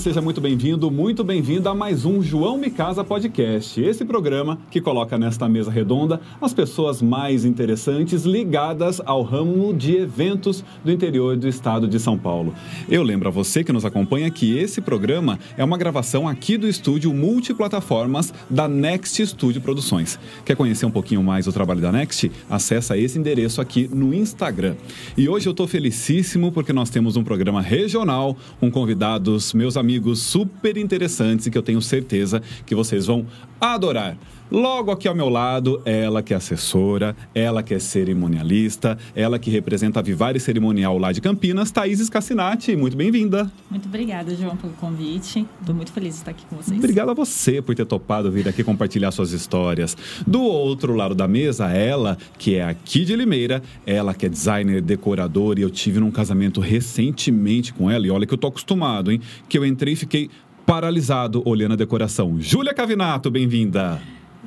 seja muito bem-vindo, muito bem-vinda a mais um João Me Casa Podcast. Esse programa que coloca nesta mesa redonda as pessoas mais interessantes ligadas ao ramo de eventos do interior do estado de São Paulo. Eu lembro a você que nos acompanha que esse programa é uma gravação aqui do estúdio multiplataformas da Next Studio Produções. Quer conhecer um pouquinho mais o trabalho da Next? Acesse esse endereço aqui no Instagram. E hoje eu estou felicíssimo porque nós temos um programa regional, um convidados, meus amigos super interessantes e que eu tenho certeza que vocês vão adorar. Logo aqui ao meu lado, ela que é assessora, ela que é cerimonialista, ela que representa a Vivare Cerimonial lá de Campinas, Thaís Scassinati. Muito bem-vinda. Muito obrigada, João, pelo convite. Estou muito feliz de estar aqui com vocês. Obrigado a você por ter topado vir aqui compartilhar suas histórias. Do outro lado da mesa, ela, que é aqui de Limeira, ela que é designer, decoradora, e eu tive num casamento recentemente com ela, e olha que eu tô acostumado, hein? Que eu entrei e fiquei paralisado olhando a decoração. Júlia Cavinato, bem-vinda.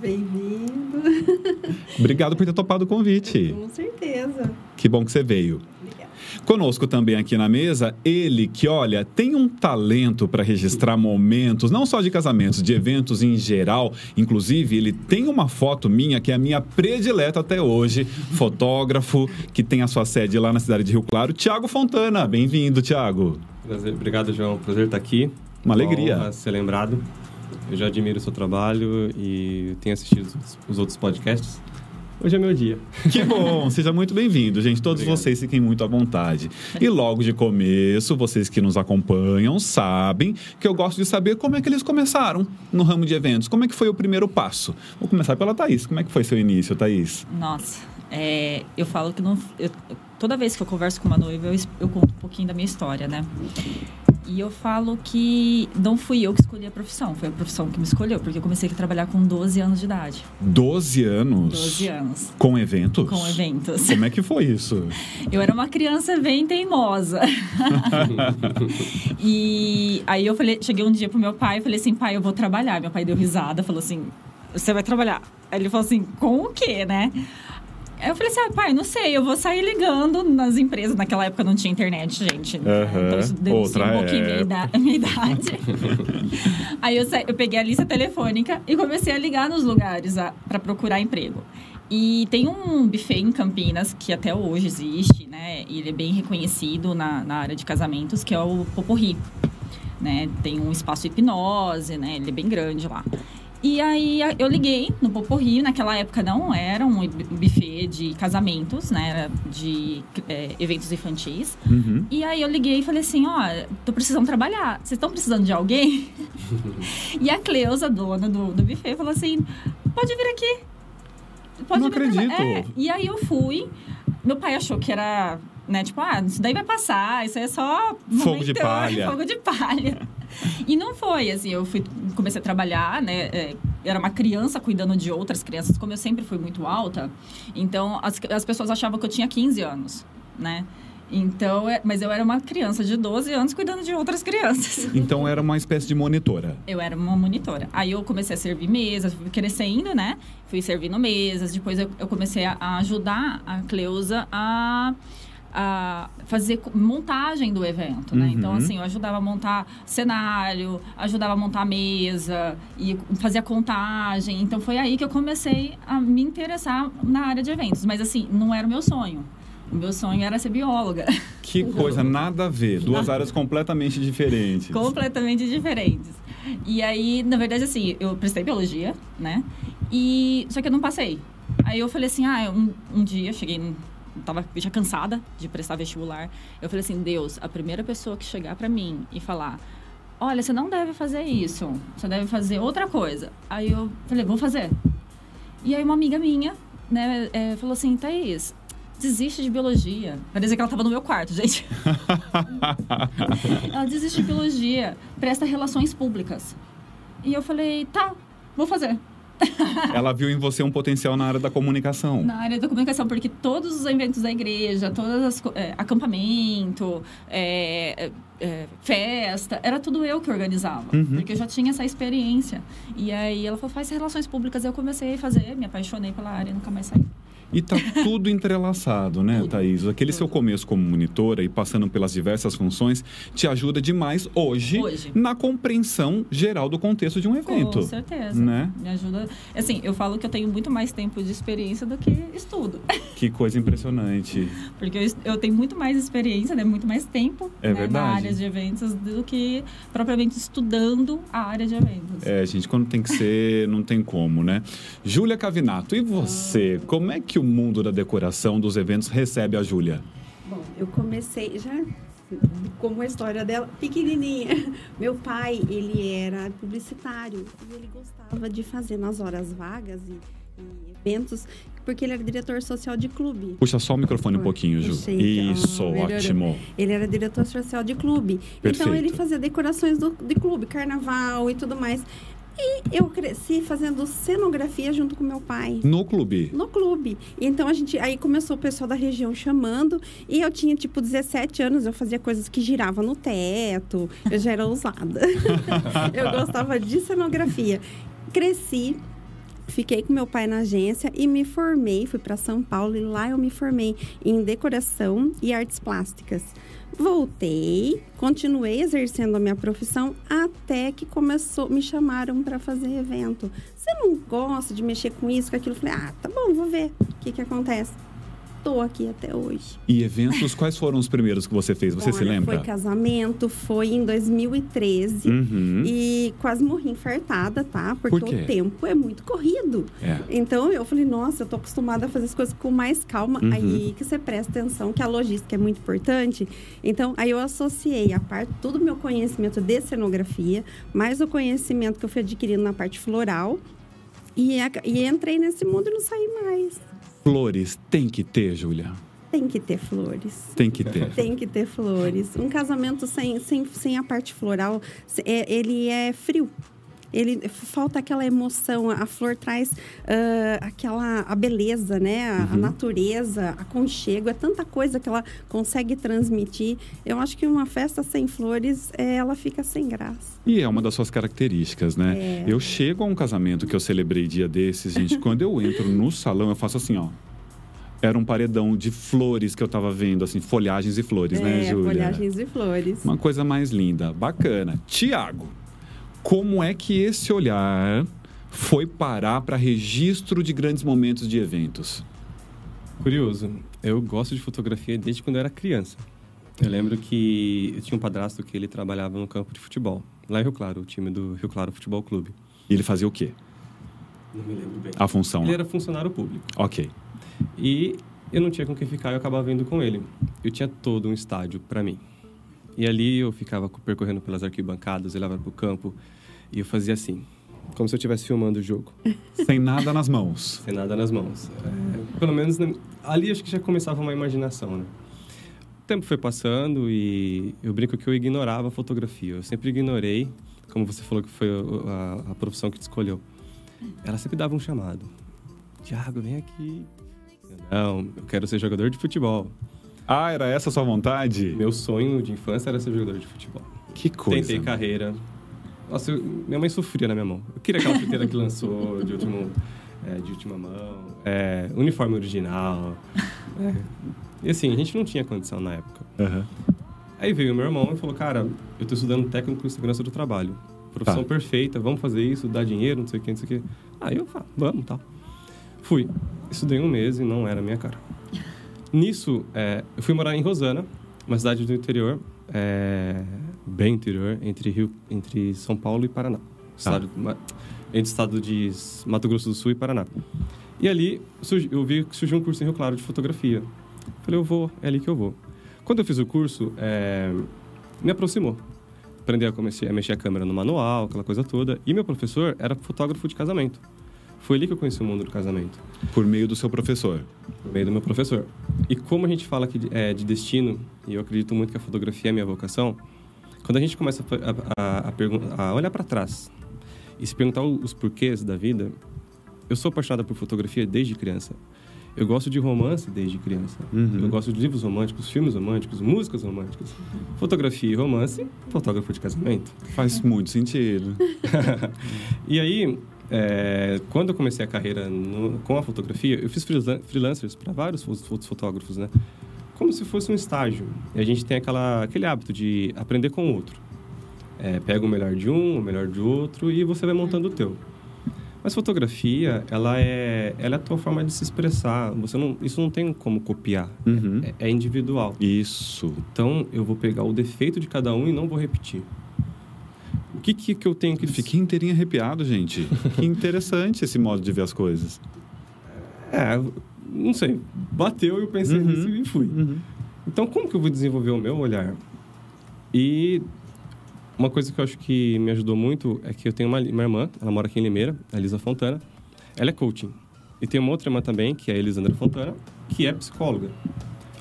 Bem-vindo. Obrigado por ter topado o convite. Com certeza. Que bom que você veio. Obrigada. Conosco também aqui na mesa, ele que, olha, tem um talento para registrar momentos, não só de casamentos, de eventos em geral. Inclusive, ele tem uma foto minha que é a minha predileta até hoje, fotógrafo, que tem a sua sede lá na cidade de Rio Claro, Tiago Fontana. Bem-vindo, Tiago. Prazer, obrigado, João. Prazer estar aqui. Uma alegria. honra ser lembrado. Eu já admiro o seu trabalho e tenho assistido os- os outros podcasts. Hoje é meu dia. Que bom, seja muito bem-vindo, gente. Todos Obrigado. vocês fiquem muito à vontade. E logo de começo, vocês que nos acompanham sabem que eu gosto de saber como é que eles começaram no ramo de eventos. Como é que foi o primeiro passo? Vou começar pela Thaís. Como é que foi seu início, Thaís? Nossa, é, eu falo que não. eu- toda vez que eu converso com uma noiva, eu, eu conto um pouquinho da minha história, né? E eu falo que não fui eu que escolhi a profissão, foi a profissão que me escolheu, porque eu comecei a trabalhar com 12 anos de idade. 12 anos. 12 anos. Com eventos? Com eventos. Como é que foi isso? Eu era uma criança bem teimosa. e aí eu falei, cheguei um dia pro meu pai e falei assim, pai, eu vou trabalhar. Meu pai deu risada, falou assim, você vai trabalhar. Aí ele falou assim, com o quê, né? Eu falei assim, ah, pai, não sei, eu vou sair ligando nas empresas. Naquela época não tinha internet, gente. Aham. Então isso denuncia um pouquinho minha época. ida- minha idade. Aí eu, sa- eu peguei a lista telefônica e comecei a ligar nos lugares para procurar emprego. E tem um buffet em Campinas que até hoje existe, né? E ele é bem reconhecido na, na área de casamentos, que é o Poporri. Né? Tem um espaço hipnose, né? Ele é bem grande lá. E aí eu liguei no Poporri, naquela época não era um buffet de casamentos, né? Era de é, eventos infantis. Uhum. E aí eu liguei e falei assim, ó, tô precisando trabalhar. Vocês estão precisando de alguém? e a Cleusa, dona do, do buffet, falou assim, pode vir aqui. Pode Não vir acredito. É. E aí eu fui. Meu pai achou que era, né, tipo, ah, isso daí vai passar, isso aí é só Fogo de palha. Fogo de palha. e não foi, assim, eu fui, comecei a trabalhar, né, é, era uma criança cuidando de outras crianças, como eu sempre fui muito alta, então as, as pessoas achavam que eu tinha 15 anos, né? Então, é- mas eu era uma criança de 12 anos cuidando de outras crianças. Então era uma espécie de monitora. Eu era uma monitora. Aí eu comecei a servir mesas, fui crescendo, né? Fui servindo mesas. Depois eu, eu comecei a, a ajudar a Cleusa a, a fazer montagem do evento, né? Uhum. Então, assim, eu ajudava a montar cenário, ajudava a montar a mesa, e fazia contagem. Então, foi aí que eu comecei a me interessar na área de eventos. Mas, assim, não era o meu sonho. O meu sonho era ser bióloga. Que coisa, nada a ver. Duas áreas completamente diferentes. completamente diferentes. E aí, na verdade, assim, eu prestei biologia, né? E só que eu não passei. Aí eu falei assim, ah, um, um dia eu cheguei, tava já cansada de prestar vestibular. Eu falei assim, Deus, a primeira pessoa que chegar pra mim e falar, olha, você não deve fazer isso, você deve fazer outra coisa. Aí eu falei, vou fazer. E aí uma amiga minha, né, é, falou assim, Thaís, desiste de biologia. Parecia que ela tava no meu quarto, gente. Ela desiste de biologia, presta relações públicas. E eu falei, tá, vou fazer. Ela viu em você um potencial na área da comunicação. Na área da comunicação, porque todos os eventos da igreja, todas as co- é, acampamento, é, é, é, festa, era tudo eu que organizava. Uhum. Porque eu já tinha essa experiência. E aí ela falou, faz relações públicas. Eu comecei a fazer, me apaixonei pela área e nunca mais saí. E tá tudo entrelaçado, né, Tudo, Thaís? Aquele seu tudo. começo como monitora e passando pelas diversas funções te ajuda demais hoje, Hoje. na compreensão geral do contexto de um evento. Com certeza. Né? Me ajuda. Assim, eu falo que eu tenho muito mais tempo de experiência do que estudo. Que coisa impressionante. Porque eu, eu tenho muito mais experiência, né? Muito mais tempo É né, verdade. na área de eventos do que propriamente estudando a área de eventos. É, gente, quando tem que ser, não tem como, né? Júlia Cavinato, e você? Como é que o mundo da decoração dos eventos recebe a Júlia? Bom, eu comecei já como a história dela pequenininha. Meu pai, ele era publicitário e ele gostava de fazer nas horas vagas e, e eventos, porque ele era diretor social de clube. Puxa só o microfone um pouquinho, Ju. Puxei, então. Isso, Melhorou. ótimo. Ele era diretor social de clube. Perfeito. Então ele fazia decorações do, de clube, carnaval e tudo mais. E eu cresci fazendo cenografia junto com meu pai. No clube. No clube. Então a gente. Aí começou o pessoal da região chamando. E eu tinha, tipo, 17 anos, eu fazia coisas que giravam no teto. Eu já era ousada. eu gostava de cenografia. Cresci. Fiquei com meu pai na agência e me formei, fui para São Paulo e lá eu me formei em decoração e artes plásticas. Voltei, continuei exercendo a minha profissão até que começou, me chamaram para fazer evento. Você não gosta de mexer com isso, com aquilo? Eu falei, ah, tá bom, vou ver o que que acontece. Tô aqui até hoje. E eventos, quais foram os primeiros que você fez? Você se Olha, lembra? Foi casamento, foi em 2013. Uhum. E quase morri infartada, tá? Porque Por o tempo é muito corrido. É. Então eu falei, nossa, eu tô acostumada a fazer as coisas com mais calma. Uhum. Aí que você presta atenção que a logística é muito importante. Então, aí eu associei a parte, todo o meu conhecimento de cenografia, mais o conhecimento que eu fui adquirindo na parte floral. E, e entrei nesse mundo e não saí mais. Flores tem que ter, Júlia. Tem que ter flores. Tem que ter. Tem que ter flores. Um casamento sem, sem, sem a parte floral, é- ele é frio. Ele falta aquela emoção. A flor traz ah, aquela a beleza, né? A, a natureza, aconchego. É tanta coisa que ela consegue transmitir. Eu acho que uma festa sem flores, eh, ela fica sem graça. E é uma das suas características, né? É. Eu chego a um casamento que eu celebrei dia desses, gente. quando eu entro no salão, eu faço assim, ó. Era um paredão de flores que eu tava vendo, assim, folhagens e flores, né, é, Júlia? folhagens e flores. Uma coisa mais linda, bacana. Tiago, como é que esse olhar foi parar para registro de grandes momentos de eventos? Curioso, eu gosto de fotografia desde quando eu era criança. Eu lembro que eu tinha um padrasto que ele trabalhava no campo de futebol, lá em Rio Claro, o time do Rio Claro Futebol Clube. E ele fazia o quê? Não me lembro bem. A função Ele lá. era funcionário público. Ok. E eu não tinha com quem ficar, eu acabava indo com ele. Eu tinha todo um estádio para mim. E ali eu ficava percorrendo pelas arquibancadas, eu levava pro campo e eu fazia assim, como se eu estivesse filmando o jogo, Sem nada nas mãos. sem nada nas mãos. É, pelo menos ali acho que já começava uma imaginação, né? O tempo foi passando e eu brinco que eu ignorava a fotografia. Eu sempre ignorei, como você falou que foi a, a profissão que te escolheu. Ela sempre dava um chamado. Tiago, vem aqui. Eu, Não, eu quero ser jogador de futebol. Ah, era essa a sua vontade? Meu sonho de infância era ser jogador de futebol. Que coisa. Tentei carreira. Nossa, eu- minha mãe sofria na minha mão. Eu queria aquela chuteira que lançou de, último, é, de última mão, é, uniforme original. É. E assim, a gente não tinha condição na época. Aham. Aí veio meu irmão e falou: Cara, eu tô estudando técnico em segurança do trabalho. Profissão Tá. perfeita, vamos fazer isso, dar dinheiro, não sei o que, não sei o que. Aí eu falei: Vamos, tal. Fui. Estudei um mês e não era a minha cara. Nisso, é, eu fui morar em Rosana, uma cidade do interior, é, bem interior, entre, Rio, entre São Paulo e Paraná. Estado, ma- entre o estado de Mato Grosso do Sul e Paraná. E ali eu vi que surgiu um curso em Rio Claro de fotografia. Falei, eu vou, é ali que eu vou. Quando eu fiz o curso, é, me aproximou. Aprendi a, comecei a mexer a câmera no manual, aquela coisa toda. E meu professor era fotógrafo de casamento. Foi ali que eu conheci o mundo do casamento Por meio do seu professor. por meio do meu professor. E como a gente fala aqui de, é, de destino, e eu acredito muito que a fotografia é minha vocação, quando a gente começa a, a, a, a olhar para trás e se perguntar os porquês da vida, eu sou apaixonada por fotografia desde criança. Eu gosto de romance desde criança. Uhum. Eu gosto de livros românticos, filmes românticos, músicas românticas. Fotografia e romance, fotógrafo de casamento. Faz muito sentido. E aí, é, quando eu comecei a carreira no, com a fotografia, eu fiz freelan- freelancers para vários fo- fotógrafos, né? Como se fosse um estágio. E a gente tem aquela, aquele hábito de aprender com o outro. É, pega o melhor de um, o melhor de outro e você vai montando o teu. Mas fotografia, ela é, ela é a tua forma de se expressar. Você não, isso não tem como copiar. Uhum. É, é individual. Isso. Então, eu vou pegar o defeito de cada um e não vou repetir. O que, que, que eu tenho que... Fiquei inteirinho arrepiado, gente. Que interessante esse modo de ver as coisas. É, não sei. Bateu e eu pensei Uhum. nisso e fui. Uhum. Então, como que eu vou desenvolver o meu olhar? E uma coisa que eu acho que me ajudou muito é que eu tenho uma, uma irmã, ela mora aqui em Limeira, a Elisa Fontana. Ela é coaching. E tem uma outra irmã também, que é a Elisandra Fontana, que é psicóloga.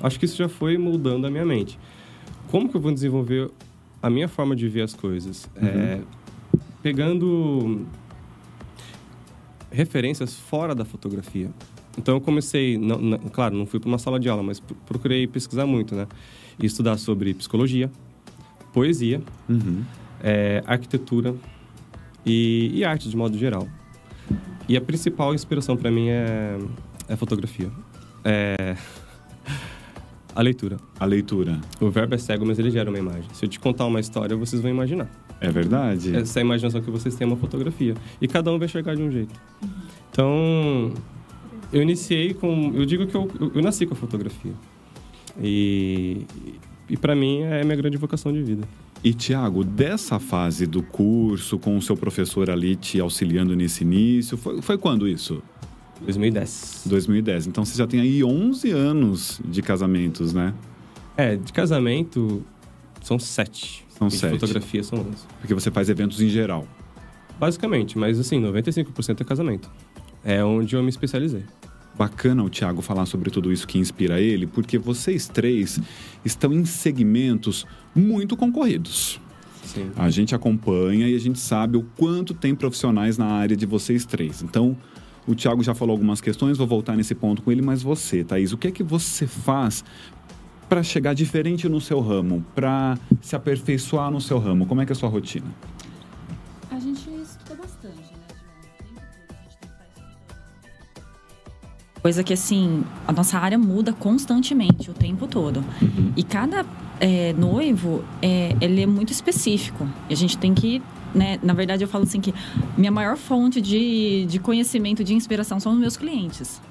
Acho que isso já foi moldando a minha mente. Como que eu vou desenvolver a minha forma de ver as coisas? É, pegando referências fora da fotografia. Então eu comecei, não- não- claro, não fui para uma sala de aula, mas pro- procurei pesquisar muito, né? E estudar sobre psicologia, poesia, Uhum. é, arquitetura e, e arte de modo geral. E a principal inspiração para mim é, é a fotografia. É a leitura. A leitura. O verbo é cego, mas ele gera uma imagem. Se eu te contar uma história, vocês vão imaginar. É verdade? Essa é imaginação que vocês têm é uma fotografia. E cada um vai enxergar de um jeito. Então, eu iniciei com... Eu digo que eu, eu, eu nasci com a fotografia. E, e para mim é a minha grande vocação de vida. E, Tiago, dessa fase do curso, com o seu professor ali te auxiliando nesse início, foi, foi quando isso? 2010. 2010. Então você já tem aí 11 anos de casamentos, né? É, de casamento são sete. São E de sete. fotografia são 11. Porque você faz eventos em geral. Basicamente, mas assim, 95% é casamento. É onde eu me especializei. Bacana o Tiago falar sobre tudo isso que inspira ele, porque vocês três estão em segmentos muito concorridos. Sim. A gente acompanha e a gente sabe o quanto tem profissionais na área de vocês três. Então, o Tiago já falou algumas questões, vou voltar nesse ponto com ele, mas você, Thaís, o que é que você faz para chegar diferente no seu ramo, para se aperfeiçoar no seu ramo? Como é que é a sua rotina? Coisa que, assim, a nossa área muda constantemente, o tempo todo. E cada é, noivo, é, ele é muito específico. E a gente tem que, né, na verdade, eu falo assim que minha maior fonte de, de conhecimento, de inspiração são os meus clientes,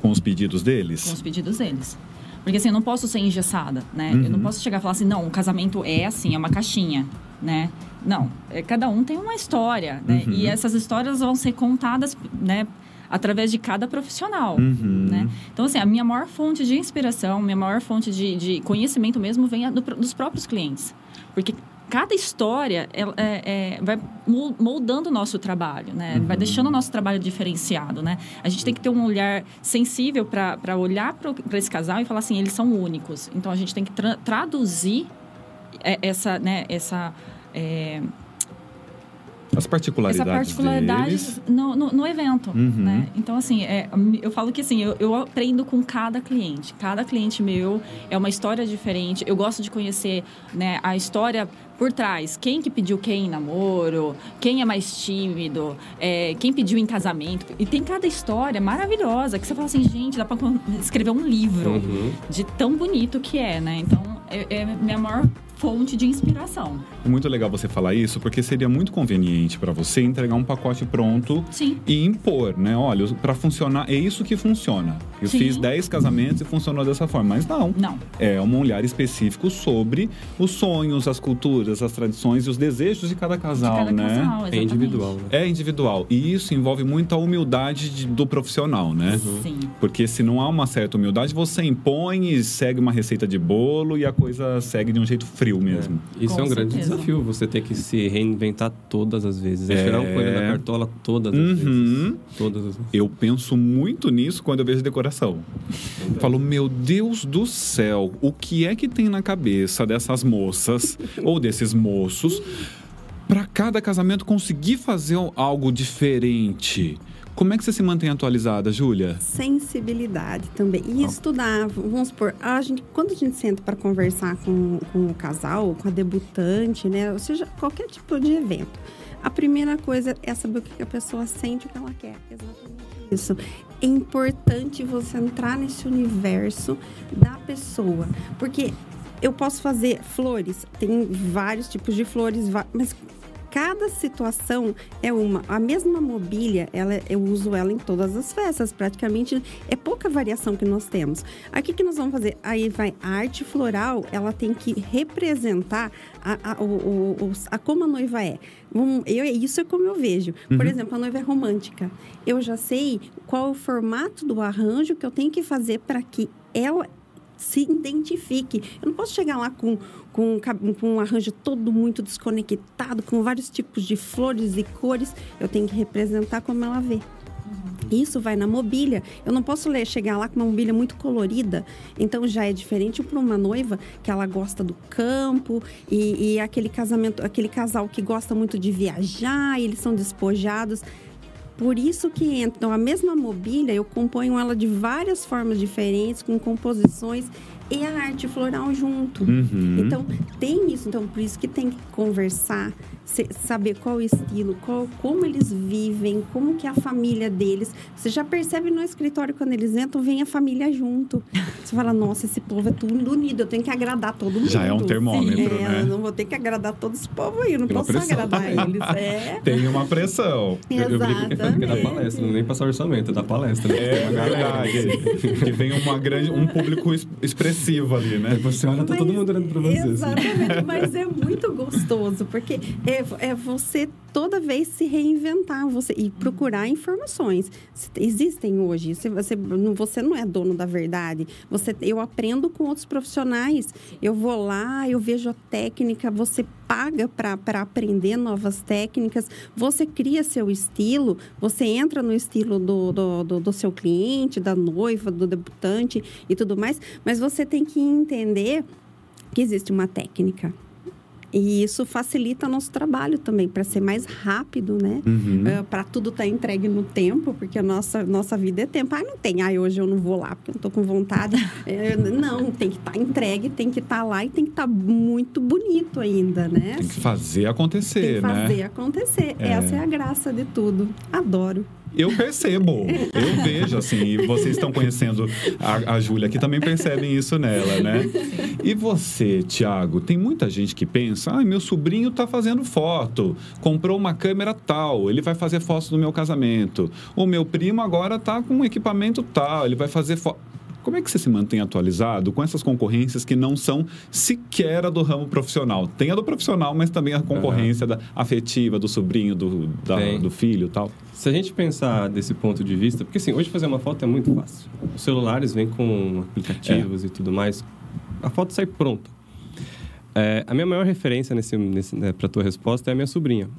Com os pedidos com deles? os pedidos deles. Porque assim, eu não posso ser engessada, né? Eu não posso chegar e falar assim, não, o casamento é assim, é uma caixinha, né? Não, é, cada um tem uma história, né? Uhum. E essas histórias vão ser contadas, né? Através de cada profissional, Uhum. né? Então, assim, a minha maior fonte de inspiração, minha maior fonte de, de conhecimento mesmo vem do- dos próprios clientes. Porque cada história ela, é, é, vai mol- moldando o nosso trabalho, né? Vai deixando o nosso trabalho diferenciado, né? A gente tem que ter um olhar sensível para olhar para esse casal e falar assim, eles são únicos. Então, a gente tem que tra- traduzir é, essa, né, essa... é, As particularidades essa particularidade deles. no, no, no evento, Uhum. né? Então, assim, é, eu falo que, assim, eu, eu aprendo com cada cliente. Cada cliente meu é uma história diferente. Eu gosto de conhecer, né, a história por trás. Quem que pediu quem em namoro, quem é mais tímido, é, quem pediu em casamento. E tem cada história maravilhosa que você fala assim, gente, dá pra escrever um livro Uhum. de tão bonito que é, né? Então, é, é minha maior fonte de inspiração. É muito legal você falar isso, porque seria muito conveniente para você entregar um pacote pronto Sim. e impor, né? Olha, para funcionar, é isso que funciona. Eu Sim. fiz 10 casamentos e funcionou dessa forma. Mas não. Não. É um olhar específico sobre os sonhos, as culturas, as tradições e os desejos de cada casal, de cada né? casal, É individual, né? É individual. E isso envolve muita humildade de- do profissional, né? Sim. Porque se não há uma certa humildade, você impõe e segue uma receita de bolo e a coisa segue de um jeito frio mesmo. É. Isso Com é um grande certeza. desafio, você ter que se reinventar todas as vezes. É, É. tirar um coelho da cartola todas as Uhum. vezes. Todas as vezes. Eu penso muito nisso quando eu vejo decoração. Eu falo, meu Deus do céu, o que é que tem na cabeça dessas moças ou desses moços para cada casamento conseguir fazer algo diferente? Como é que você se mantém atualizada, Júlia? Sensibilidade também. E estudar, vamos supor, a gente, quando a gente senta para conversar com, com o casal, com a debutante, né? Ou seja, qualquer tipo de evento. A primeira coisa é saber o que a pessoa sente, o que ela quer. Exatamente isso. É importante você entrar nesse universo da pessoa, porque eu posso fazer flores, tem vários tipos de flores, mas cada situação é uma. A mesma mobília, ela, eu uso ela em todas as festas, praticamente é pouca variação que nós temos. Aqui que nós vamos fazer? Aí vai a arte floral, ela tem que representar a, a, o, o, a como a noiva é. Eu, isso é como eu vejo. Por uhum. exemplo, a noiva é romântica. Eu já sei qual é o formato do arranjo que eu tenho que fazer para que ela se identifique. Eu não posso chegar lá com, com, com um arranjo todo muito desconectado, com vários tipos de flores e cores. Eu tenho que representar como ela vê. Isso vai na mobília. Eu não posso ler, chegar lá com uma mobília muito colorida. Então já é diferente para uma noiva que ela gosta do campo e, e aquele casamento, aquele casal que gosta muito de viajar, eles são despojados. Por isso que então, a mesma mobília, eu componho ela de várias formas diferentes, com composições e a arte floral junto. Uhum. Então, tem isso. Então, por isso que tem que conversar, saber qual o estilo, qual, como eles vivem, como que é a família deles. Você já percebe no escritório, quando eles entram, vem a família junto. Você fala, nossa, esse povo é tudo unido, eu tenho que agradar todo mundo. Já é um termômetro, é, né? Eu não vou ter que agradar todo esse povo aí, eu não Tem posso agradar eles. É. Tem uma pressão. Eu, eu brinco que é da palestra, não nem passar orçamento, é da palestra. Né? É verdade. que vem uma grande, um público expressivo ali, né? Você olha, tá mas, todo mundo olhando pra você. Assim. Exatamente, assim. mas é muito gostoso, porque é, é você toda vez se reinventar você e procurar informações. Existem hoje. Você, você, você não é dono da verdade. Você, eu aprendo com outros profissionais. Eu vou lá, eu vejo a técnica, você paga para aprender novas técnicas, você cria seu estilo, você entra no estilo do, do, do, do seu cliente, da noiva, do debutante e tudo mais, mas você tem que entender que existe uma técnica. E isso facilita nosso trabalho também, para ser mais rápido, né? Uhum. Uh, para tudo estar tá entregue no tempo, porque a nossa, nossa vida é tempo. Ah, não tem, ah, hoje eu não vou lá porque eu não estou com vontade. é, não, tem que estar tá entregue, tem que estar tá lá e tem que estar tá muito bonito ainda, né? Tem que fazer acontecer, tem que né? fazer acontecer. É. Essa é a graça de tudo. Adoro. Eu percebo, eu vejo, assim, e vocês estão conhecendo a, a Júlia que também percebem isso nela, né? E você, Tiago, tem muita gente que pensa, ah, meu sobrinho está fazendo foto, comprou uma câmera tal, ele vai fazer fotos do meu casamento. O meu primo agora está com um equipamento tal, ele vai fazer foto. Como é que você se mantém atualizado com essas concorrências que não são sequer a do ramo profissional? Tem a do profissional, mas também a concorrência uhum. da afetiva, do sobrinho, do, da, do filho e tal. Se a gente pensar desse ponto de vista, porque assim, hoje fazer uma foto é muito fácil. Os celulares vêm com aplicativos é. e tudo mais. A foto sai pronta. É, a minha maior referência nesse, nesse, né, para a tua resposta é a minha sobrinha.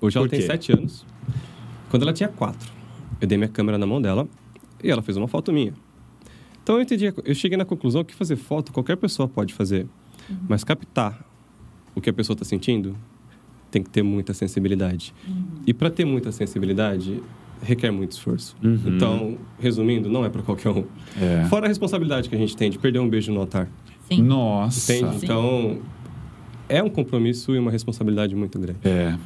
Hoje ela tem sete anos. Quando ela tinha quatro, eu dei minha câmera na mão dela e ela fez uma foto minha. Então eu entendi, eu cheguei na conclusão que fazer foto qualquer pessoa pode fazer, uhum. mas captar o que a pessoa está sentindo tem que ter muita sensibilidade. Uhum. E para ter muita sensibilidade requer muito esforço. Uhum. Então, resumindo, não é para qualquer um. É. Fora a responsabilidade que a gente tem de perder um beijo no altar. Sim. Nossa. Entende? Então, é um compromisso e uma responsabilidade muito grande. É.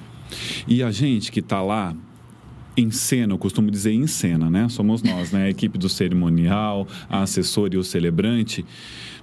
E a gente que está lá em cena, eu costumo dizer em cena, né? Somos nós, né? A equipe do cerimonial, a assessora e o celebrante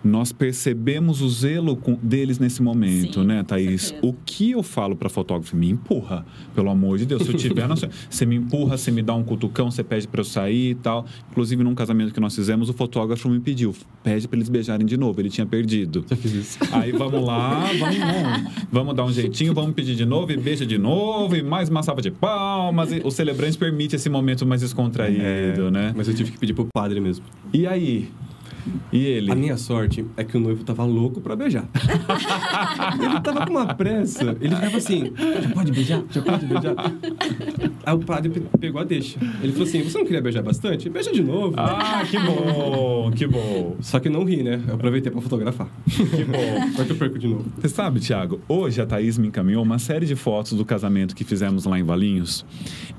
nós percebemos o zelo deles nesse momento, Sim, né, Thaís? O que eu falo para fotógrafo? Me empurra, pelo amor de Deus. Se eu tiver, você me empurra, você me dá um cutucão, você pede para eu sair e tal. Inclusive, num casamento que nós fizemos, o fotógrafo me pediu, pede para eles beijarem de novo. Ele tinha perdido. Já fiz isso. Aí vamos lá, vamos, vamos, vamos dar um jeitinho, vamos pedir de novo e beija de novo e mais uma salva de palmas. E o celebrante permite esse momento mais descontraído, é, né? Mas eu tive que pedir pro padre mesmo. E aí? E ele? A minha sorte é que o noivo tava louco para beijar. ele tava com uma pressa. Ele ficava assim: já pode beijar? Já pode beijar? Aí o padre pegou a deixa. Ele falou assim: você não queria beijar bastante? Beija de novo. Ah, que bom, que bom. Só que não ri, né? Eu aproveitei para fotografar. Que bom. Vai que eu perco de novo. Você sabe, Thiago, hoje a Thaís me encaminhou uma série de fotos do casamento que fizemos lá em Valinhos.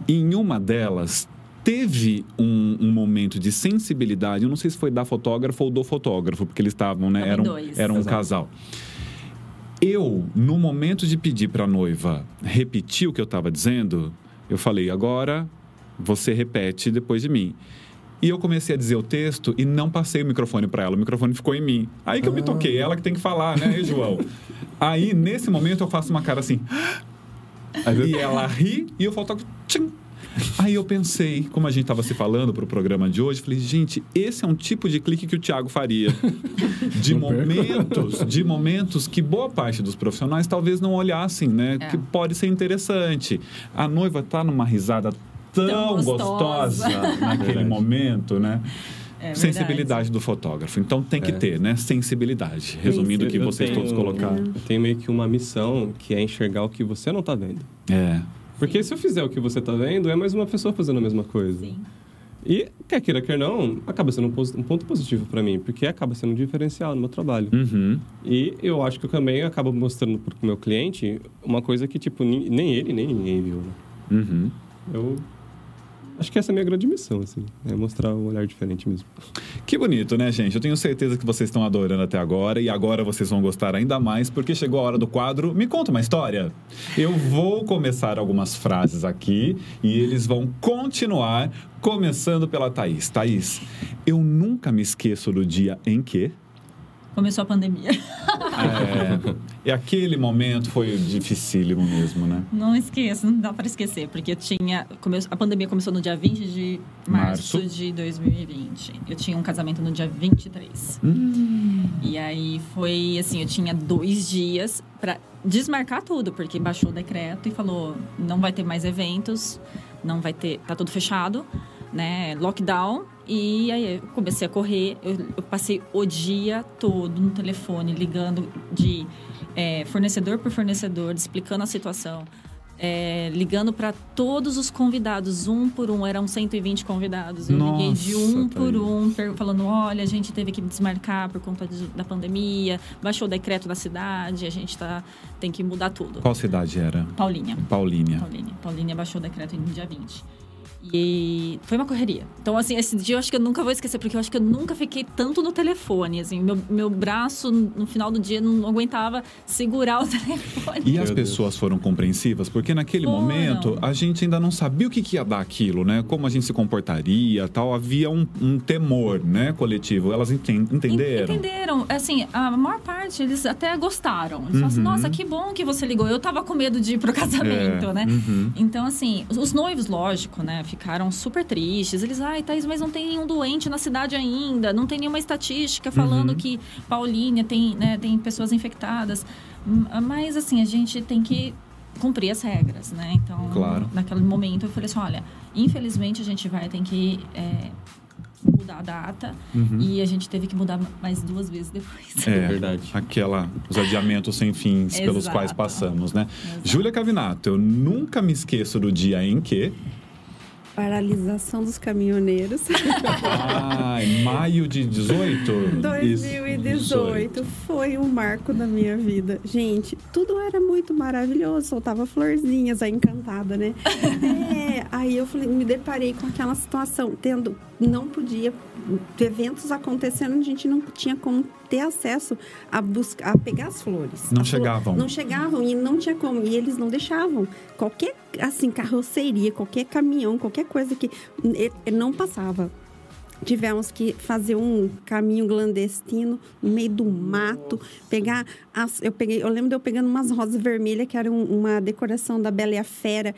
E em uma delas teve um, um, momento de sensibilidade, eu não sei se foi da fotógrafa ou do fotógrafo, porque eles estavam, né? Eram, era um casal. Eu, no momento de pedir para a noiva repetir o que eu estava dizendo, eu falei, agora você repete depois de mim. E eu comecei a dizer o texto e não passei o microfone para ela, o microfone ficou em mim. Aí que eu me toquei, ela que tem que falar, né, João? Aí, nesse momento, eu faço uma cara assim. e ela ri e eu falto. Tchim, Aí eu pensei, como a gente estava se falando para o programa de hoje, falei, gente, esse é um tipo de clique que o Thiago faria. De momentos, de momentos que boa parte dos profissionais talvez não olhassem, né? É. Que pode ser interessante. A noiva tá numa risada tão, Tão gostosa. gostosa. naquele momento, né? É sensibilidade do fotógrafo. Então tem que É. ter, né? Sensibilidade. Resumindo o que vocês tenho- todos colocaram. Eu tenho meio que uma missão que é enxergar o que você não tá vendo. É. Porque se eu fizer o que você tá vendo, é mais uma pessoa fazendo a mesma coisa. Sim. E, quer queira, quer não, acaba sendo um, um ponto positivo para mim, porque acaba sendo um diferencial no meu trabalho. Uhum. E eu acho que eu também acabo mostrando pro meu cliente uma coisa que, tipo, nem ele, nem ninguém viu, né? Uhum. Eu acho que essa é a minha grande missão, assim. É mostrar um olhar diferente mesmo. Que bonito, né, gente? Eu tenho certeza que vocês estão adorando até agora e agora vocês vão gostar ainda mais porque chegou a hora do quadro Me Conta uma História. Eu vou começar algumas frases aqui e eles vão continuar, começando pela Thaís. Thaís, eu nunca me esqueço do dia em que. Começou a pandemia. É, e aquele momento foi dificílimo mesmo, né? Não esqueça, não dá para esquecer, porque eu tinha. come- A pandemia começou no dia 20 de março, Março. de 2020. Eu tinha um casamento no dia 23. E aí foi assim: eu tinha dois dias para desmarcar tudo, porque baixou o decreto e falou: não vai ter mais eventos, não vai ter. tá tudo fechado, né? Lockdown. E aí eu comecei a correr, eu, eu passei o dia todo no telefone, ligando de é, fornecedor por fornecedor, explicando a situação. é, ligando para todos os convidados, um por um, eram 120 convidados. Eu liguei de um Nossa, por um, falando: olha, a gente teve que desmarcar por conta de- da pandemia, baixou o decreto da cidade, a gente tá, tem que mudar tudo. Qual cidade era? Paulínia. Paulínia. Paulínia. Paulínia baixou o decreto em dia 20. E foi uma correria. Então, assim, esse dia eu acho que eu nunca vou esquecer, porque eu acho que eu nunca fiquei tanto no telefone. Assim, meu, meu braço, no final do dia, não aguentava segurar o telefone. E as Deus. pessoas foram compreensivas, porque naquele Foram. momento a gente ainda não sabia o que, que ia dar aquilo, né? Como a gente se comportaria tal. Havia um, um temor, né, coletivo. Elas enten- entenderam. Entenderam. Assim, a maior parte, eles até gostaram. Eles falaram assim, Uhum. nossa, que bom que você ligou. Eu tava com medo de ir pro casamento, É, né? uhum. Então, assim, os- os noivos, lógico, né? Ficaram super tristes. Eles, ai, Thaís, mas não tem nenhum doente na cidade ainda. Não tem nenhuma estatística falando Uhum. que Paulínia tem, né, tem pessoas infectadas. Hum, Mas, assim, a gente tem que cumprir as regras, né? Então, Claro. naquele momento, eu falei assim, olha, infelizmente a gente vai ter que... é, mudar a data Uhum. e a gente teve que mudar mais duas vezes depois. É, Verdade. Aquela, os adiamentos sem fins pelos quais passamos, né? Exato. Júlia Cavinato, eu nunca me esqueço do dia em que. Paralisação dos caminhoneiros. Ah, em maio de 18? 2018 foi um marco da minha vida. Gente, tudo era muito maravilhoso, soltava florzinhas, a encantada, né? É, aí eu falei, me deparei com aquela situação, tendo, não podia, eventos acontecendo, a gente não tinha como ter acesso a buscar, a pegar as flores. Não A flor- chegavam. Não chegavam e não tinha como, e eles não deixavam. Qualquer, assim, carroceria, qualquer caminhão, qualquer coisa que não passava. Tivemos que fazer um caminho clandestino no meio do mato, pegar as, eu peguei, eu lembro de eu pegando umas rosas vermelhas que era um- uma decoração da Bela e a Fera.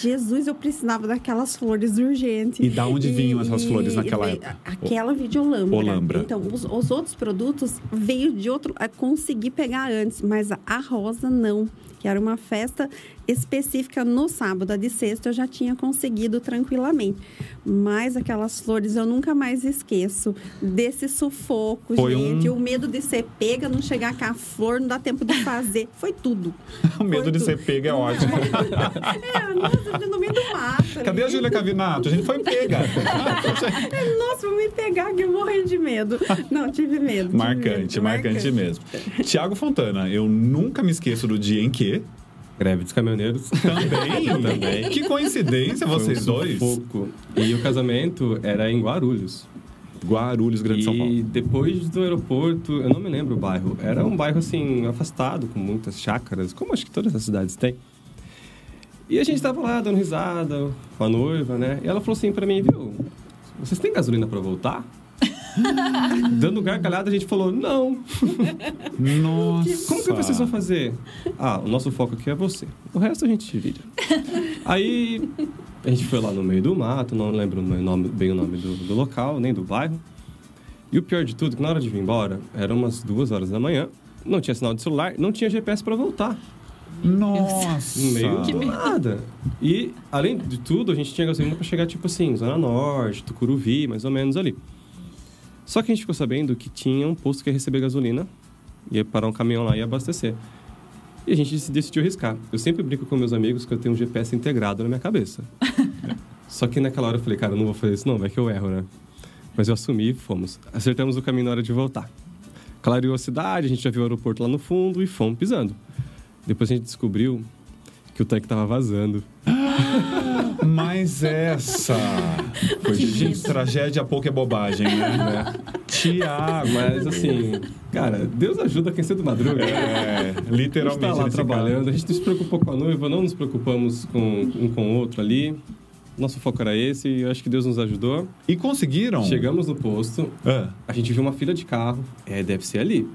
Jesus, eu precisava daquelas flores urgente. E da onde vinham essas flores naquela veio- época? Aquela videolâmbra. Olambra. Então, os, os outros produtos veio de outro, a consegui pegar antes, mas a, a rosa não, que era uma festa específica no sábado, a de sexta eu já tinha conseguido tranquilamente. Mas aquelas flores eu nunca mais esqueço desse sufoco, Foi gente, um- o medo de ser pega, não chegar com a flor, não dá tempo de fazer, foi tudo. o medo Foi de tudo. ser pega é ótimo. É, nossa, no meio do mato. Cadê a. Júlia Cavinato? A gente foi pega. Nossa, vou me pegar que eu morri de medo. Não, tive medo. tive marcante, medo, marcante mesmo. Tiago Fontana, eu nunca me esqueço do dia em que. Greve dos caminhoneiros. Também, Também. Que coincidência vocês um dois. sufoco. E o casamento era em Guarulhos. Guarulhos, Grande São Paulo. E depois do aeroporto, eu não me lembro o bairro. Era um bairro assim, afastado, com muitas chácaras, como acho que todas as cidades têm. E a gente tava lá dando risada com a noiva, né? E ela falou assim pra mim, viu? Vocês têm gasolina pra voltar? Dando gargalhada, a gente falou, não. Nossa. Como que vocês vão fazer? Ah, o nosso foco aqui é você. O resto a gente divide. Aí a gente foi lá no meio do mato, não lembro bem o nome do, do local, nem do bairro. E o pior de tudo, que na hora de vir embora, eram umas duas horas da manhã, não tinha sinal de celular, não tinha GPS pra voltar. Nossa. No meio do nada. E, além de tudo, a gente tinha gasolina pra chegar, tipo assim, Zona Norte, Tucuruvi, mais ou menos ali. Só que a gente ficou sabendo que tinha um posto que ia receber gasolina, ia parar um caminhão lá e ia abastecer. E a gente se decidiu arriscar. Eu sempre brinco com meus amigos que eu tenho um GPS integrado na minha cabeça. Só que naquela hora eu falei, cara, eu não vou fazer isso não, vai que eu erro, né? Mas eu assumi e fomos. Acertamos o caminho na hora de voltar. Clareou a cidade, a gente já viu o aeroporto lá no fundo e fomos pisando. Depois a gente descobriu que o tanque tava vazando. Mas essa. Foi, gente, tragédia pouco é bobagem, né? Tiago. Mas assim, cara, Deus ajuda quem cedo madruga. É, A gente literalmente. tá lá trabalhando, caso. a gente não se preocupou com a noiva, não nos preocupamos com um com o outro ali. Nosso foco era esse e eu acho que Deus nos ajudou. E conseguiram? Chegamos no posto, Ah, a gente viu uma fila de carro, é, deve ser ali.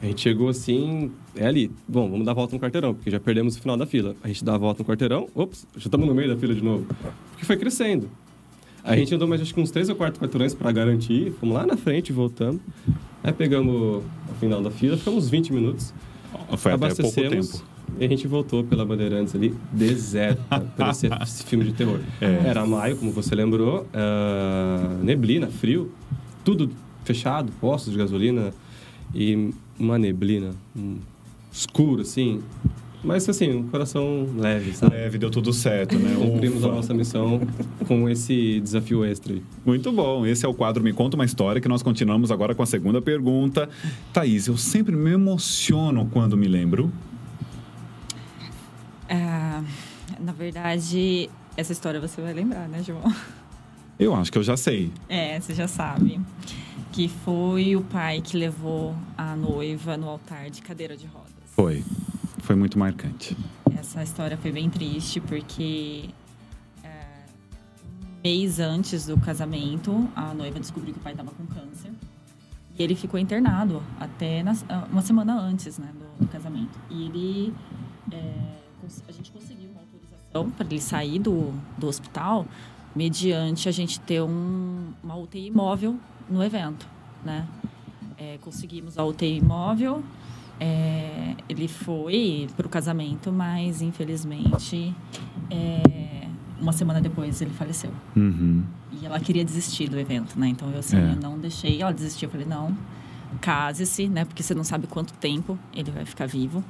A gente chegou assim, é ali. Bom, vamos dar a volta no quarteirão, porque já perdemos o final da fila. A gente dá a volta no quarteirão, ops, já estamos no meio da fila de novo. Porque foi crescendo. A gente andou mais acho que uns três ou quatro quarteirões para garantir, fomos lá na frente voltamos. Aí pegamos o final da fila, ficamos uns 20 minutos. foi até pouco abastecemos tempo. E a gente voltou pela Bandeirantes ali, deserta, parecia esse filme de terror. É. Era maio, como você lembrou, ah, neblina, frio, tudo fechado, postos de gasolina e uma neblina hum, escuro, assim. Mas, assim, um coração leve, sabe? Leve, deu tudo certo, né? Cumprimos a nossa missão com esse desafio extra aí. Muito bom. Esse é o quadro Me Conta uma História, que nós continuamos agora com a segunda pergunta. Thaís, eu sempre me emociono quando me lembro. Ah, na verdade, essa história você vai lembrar, né, João? Eu acho que eu já sei. É, você já sabe. Que foi o pai que levou a noiva no altar de cadeira de rodas. Foi. Foi muito marcante. Essa história foi bem triste porque é, um mês antes do casamento, a noiva descobriu que o pai estava com câncer. E ele ficou internado até na- uma semana antes né, do, do casamento. E ele. é, a gente conseguiu uma autorização para ele sair do, do hospital mediante a gente ter um, uma UTI móvel no evento, né? É, conseguimos a UTI móvel, é, ele foi para o casamento, mas infelizmente é, uma semana depois ele faleceu. Uhum. E ela queria desistir do evento, né? Então eu assim, É. eu não deixei ela desistir. Eu falei, não, case-se, né? Porque você não sabe quanto tempo ele vai ficar vivo.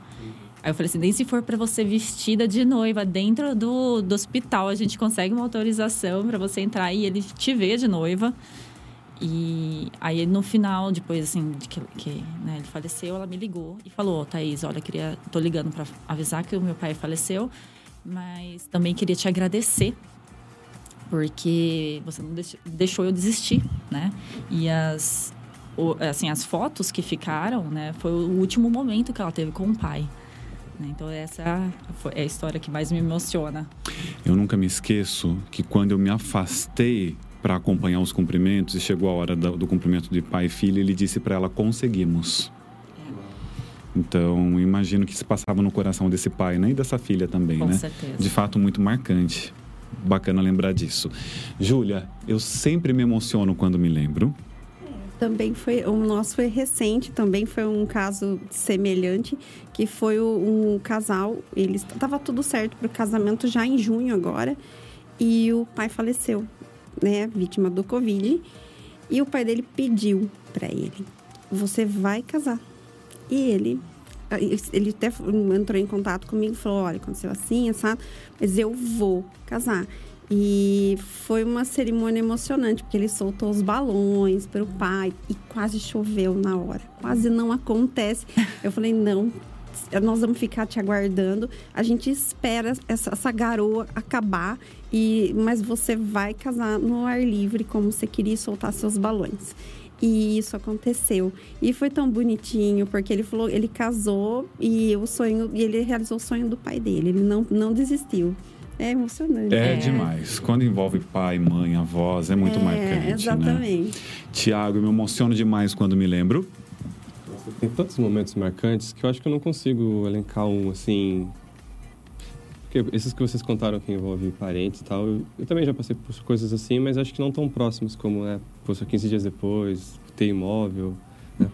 Aí eu falei assim, nem se for para você vestida de noiva dentro do, do hospital, a gente consegue uma autorização para você entrar e ele te ver de noiva. E aí no final, depois assim, de que, que né, ele faleceu, ela me ligou e falou, Thaís, olha, queria, tô ligando para avisar que o meu pai faleceu, mas também queria te agradecer porque você não deix- deixou eu desistir, né? E as assim as fotos que ficaram, né, foi o último momento que ela teve com o pai. né? Então essa é a história que mais me emociona. Eu nunca me esqueço que quando eu me afastei para acompanhar os cumprimentos e chegou a hora da- do cumprimento de pai e filha, ele disse para ela: conseguimos. Então, imagino que se passava no coração desse pai, né? E dessa filha também, Com né? certeza. De fato, muito marcante. Bacana lembrar disso. Júlia, eu sempre me emociono quando me lembro. Também foi, o nosso foi recente, também foi um caso semelhante, que foi um casal, eles tava tudo certo para o casamento já em junho agora, e o pai faleceu, né, vítima do Covid, e o pai dele pediu para ele: "Você vai casar". E ele ele até entrou em contato comigo e falou: olha, aconteceu assim, sabe? Mas eu vou casar. E foi uma cerimônia emocionante, porque ele soltou os balões para o pai e quase choveu na hora. Quase não acontece. Eu falei: não, nós vamos ficar te aguardando. A gente espera essa, essa garoa acabar, e mas você vai casar no ar livre, como você queria soltar seus balões. E isso aconteceu. E foi tão bonitinho, porque ele falou, ele casou e o sonho, e ele realizou o sonho do pai dele. Ele não, não desistiu. É emocionante. É, é, demais. Quando envolve pai, mãe, avós, é muito é, marcante. Né? Exatamente. Né? Tiago, eu me emociono demais quando me lembro. Tem tantos momentos marcantes que eu acho que eu não consigo elencar um assim. Porque esses que vocês contaram que envolve parentes e tal, eu, eu, também já passei por coisas assim, mas acho que não tão próximos como, né, fosse 15 dias depois, ter imóvel, né?